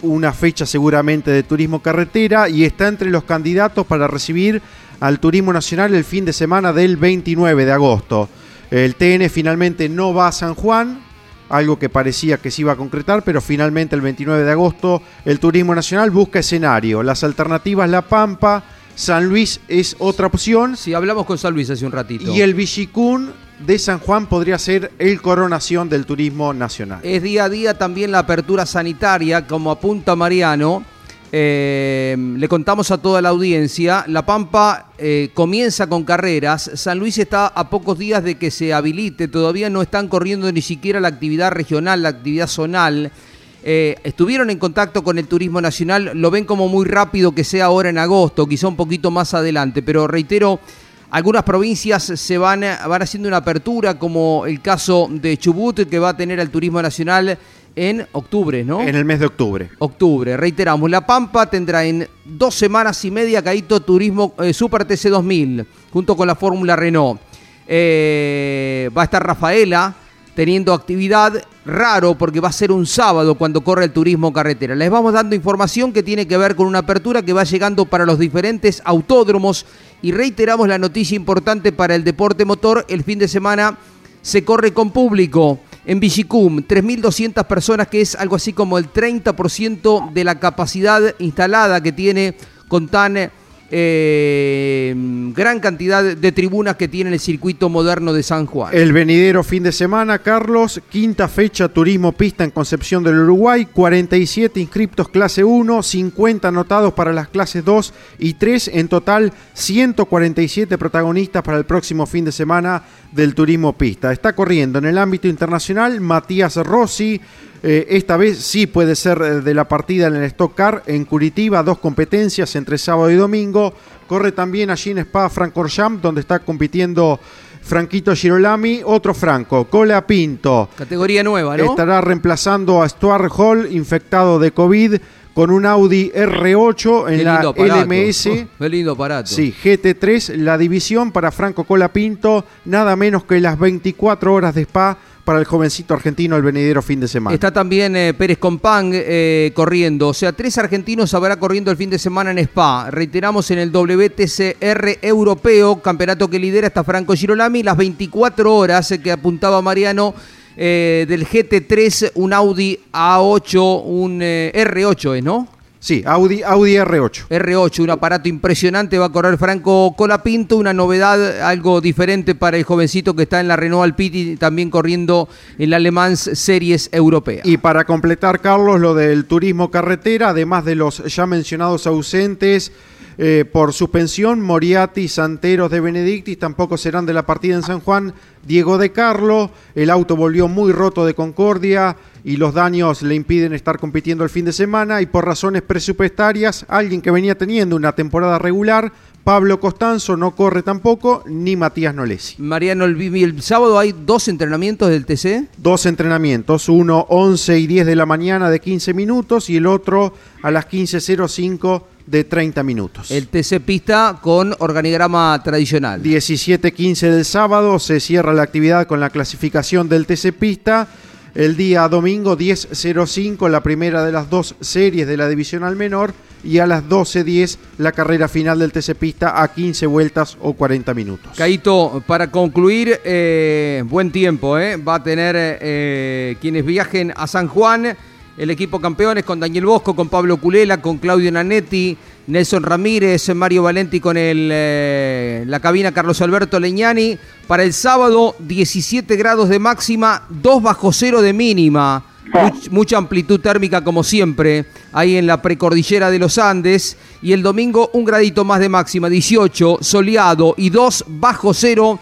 una fecha seguramente de turismo carretera y está entre los candidatos para recibir al Turismo Nacional el fin de semana del 29 de agosto. El TN finalmente no va a San Juan, algo que parecía que se iba a concretar, pero finalmente el 29 de agosto el Turismo Nacional busca escenario. Las alternativas La Pampa, San Luis es otra opción. Sí, hablamos con San Luis hace un ratito. Y el Villicún de San Juan podría ser el coronación del turismo nacional. Es día a día también la apertura sanitaria, como apunta Mariano. Eh, le contamos a toda la audiencia, La Pampa eh, comienza con carreras, San Luis está a pocos días de que se habilite, todavía no están corriendo ni siquiera la actividad regional, la actividad zonal. Eh, estuvieron en contacto con el turismo nacional, lo ven como muy rápido que sea ahora en agosto, quizá un poquito más adelante, pero reitero, algunas provincias se van, van haciendo una apertura, como el caso de Chubut, que va a tener al turismo nacional en octubre, ¿no? En el mes de octubre. Octubre, reiteramos. La Pampa tendrá en dos semanas y media Caíto Turismo eh, Super TC 2000, junto con la Fórmula Renault. Eh, va a estar Rafaela, teniendo actividad raro porque va a ser un sábado cuando corre el turismo carretera. Les vamos dando información que tiene que ver con una apertura que va llegando para los diferentes autódromos y reiteramos la noticia importante para el deporte motor. El fin de semana se corre con público en Vigicum, 3.200 personas, que es algo así como el 30% de la capacidad instalada que tiene con tan eh, gran cantidad de tribunas que tiene el circuito moderno de San Juan. El venidero fin de semana, Carlos, quinta fecha Turismo Pista en Concepción del Uruguay, 47 inscriptos clase 1, 50 anotados para las clases 2 y 3, en total 147 protagonistas para el próximo fin de semana del Turismo Pista. Está corriendo en el ámbito internacional Matías Rossi, eh, esta vez sí puede ser eh, de la partida en el Stock Car en Curitiba, dos competencias entre sábado y domingo. Corre también allí en Spa Francorchamps, donde está compitiendo Franquito Girolami, otro Franco, Cola Pinto. Categoría nueva, ¿no? Estará reemplazando a Stuart Hall, infectado de COVID, con un Audi R8 en la LMS. qué lindo aparato. Sí, GT3, la división para Franco Cola Pinto, nada menos que las 24 horas de Spa para el jovencito argentino el venidero fin de semana. Está también eh, Pérez Compán eh, corriendo, o sea, tres argentinos habrá corriendo el fin de semana en Spa. Reiteramos en el WTCR europeo, campeonato que lidera hasta Franco Girolami, las 24 horas eh, que apuntaba Mariano. del GT3, un Audi A8, un R8, ¿no? Sí, Audi, Audi R8. R8, un aparato impresionante, va a correr Franco Colapinto, una novedad, algo diferente para el jovencito que está en la Renault Alpine también corriendo en la Alemán Series Europea. Y para completar, Carlos, lo del turismo carretera, además de los ya mencionados ausentes, eh, por suspensión, Moriati, Santeros de Benedictis tampoco serán de la partida en San Juan. Diego de Carlo, el auto volvió muy roto de Concordia y los daños le impiden estar compitiendo el fin de semana y por razones presupuestarias, alguien que venía teniendo una temporada regular, Pablo Costanzo no corre tampoco, ni Matías Nolesi. Mariano, el, sábado hay dos entrenamientos del TC. Dos entrenamientos, uno 11 y 10 de la mañana de 15 minutos y el otro a las 15.05 de 30 minutos. El TC Pista con organigrama tradicional. 17.15 del sábado se cierra la actividad con la clasificación del TC Pista el día domingo 10.05 la primera de las dos series de la divisional menor y a las 12.10 la carrera final del TC Pista a 15 vueltas o 40 minutos. Caito, para concluir, eh, buen tiempo, eh, va a tener eh, quienes viajen a San Juan, el equipo campeones con Daniel Bosco, con Pablo Culela, con Claudio Nanetti, Nelson Ramírez, Mario Valenti con el, la cabina Carlos Alberto Leñani. Para el sábado, 17 grados de máxima, 2 bajo cero de mínima. Mucha amplitud térmica como siempre, ahí en la precordillera de los Andes. Y el domingo un gradito más de máxima, 18, soleado y 2 bajo cero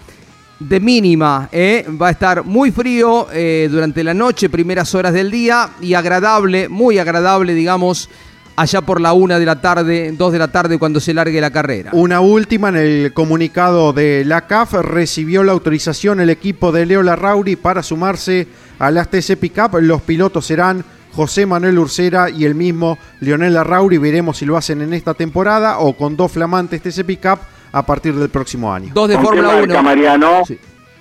de mínima. ¿eh? Va a estar muy frío eh, durante la noche, primeras horas del día y agradable, muy agradable, digamos, allá por la una de la tarde, dos de la tarde cuando se largue la carrera. Una última en el comunicado de la CAF recibió la autorización el equipo de Leo Larrauri para sumarse a las TC Pickup. Los pilotos serán José Manuel Ursera y el mismo Lionel Larrauri. Veremos si lo hacen en esta temporada o con dos flamantes TC Pickup a partir del próximo año. Dos de Fórmula 1. Mariano?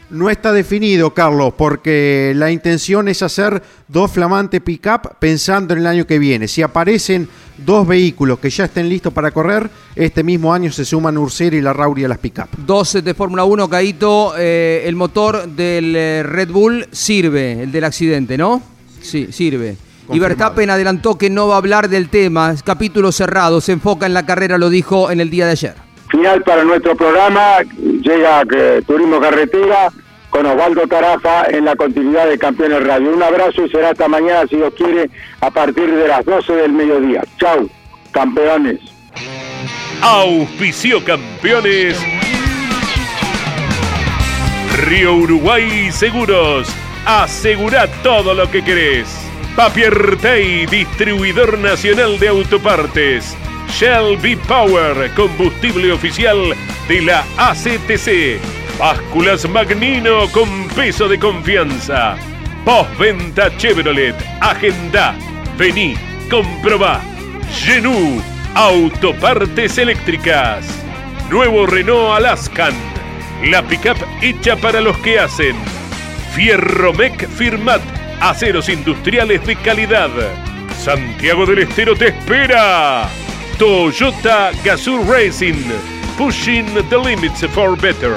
No está definido, Carlos, porque la intención es hacer dos flamantes pick-up pensando en el año que viene. Si aparecen dos vehículos que ya estén listos para correr, este mismo año se suman Ursera y la Rauri a las pick-up. Dos de Fórmula 1, Caito, eh, el motor del eh, Red Bull sirve, el del accidente, ¿no? Sí, sirve. Y Verstappen adelantó que no va a hablar del tema, es capítulo cerrado, se enfoca en la carrera, lo dijo en el día de ayer. Final para nuestro programa, llega eh, Turismo Carretera con Osvaldo Tarafa en la continuidad de Campeones Radio. Un abrazo y será hasta mañana, si Dios quiere, a partir de las 12 del mediodía. Chau, campeones. Auspicio Campeones. Río Uruguay Seguros. Asegura todo lo que querés. Papier Tay, distribuidor nacional de autopartes. Shell V-Power, combustible oficial de la ACTC. Básculas Magnino con peso de confianza. Postventa Chevrolet. Agenda. Vení, comprobá. Genú. Autopartes eléctricas. Nuevo Renault Alaskan. La pickup hecha para los que hacen. Fierromec Firmat, aceros industriales de calidad. Santiago del Estero te espera. Toyota Gazoo Racing, pushing the limits for better.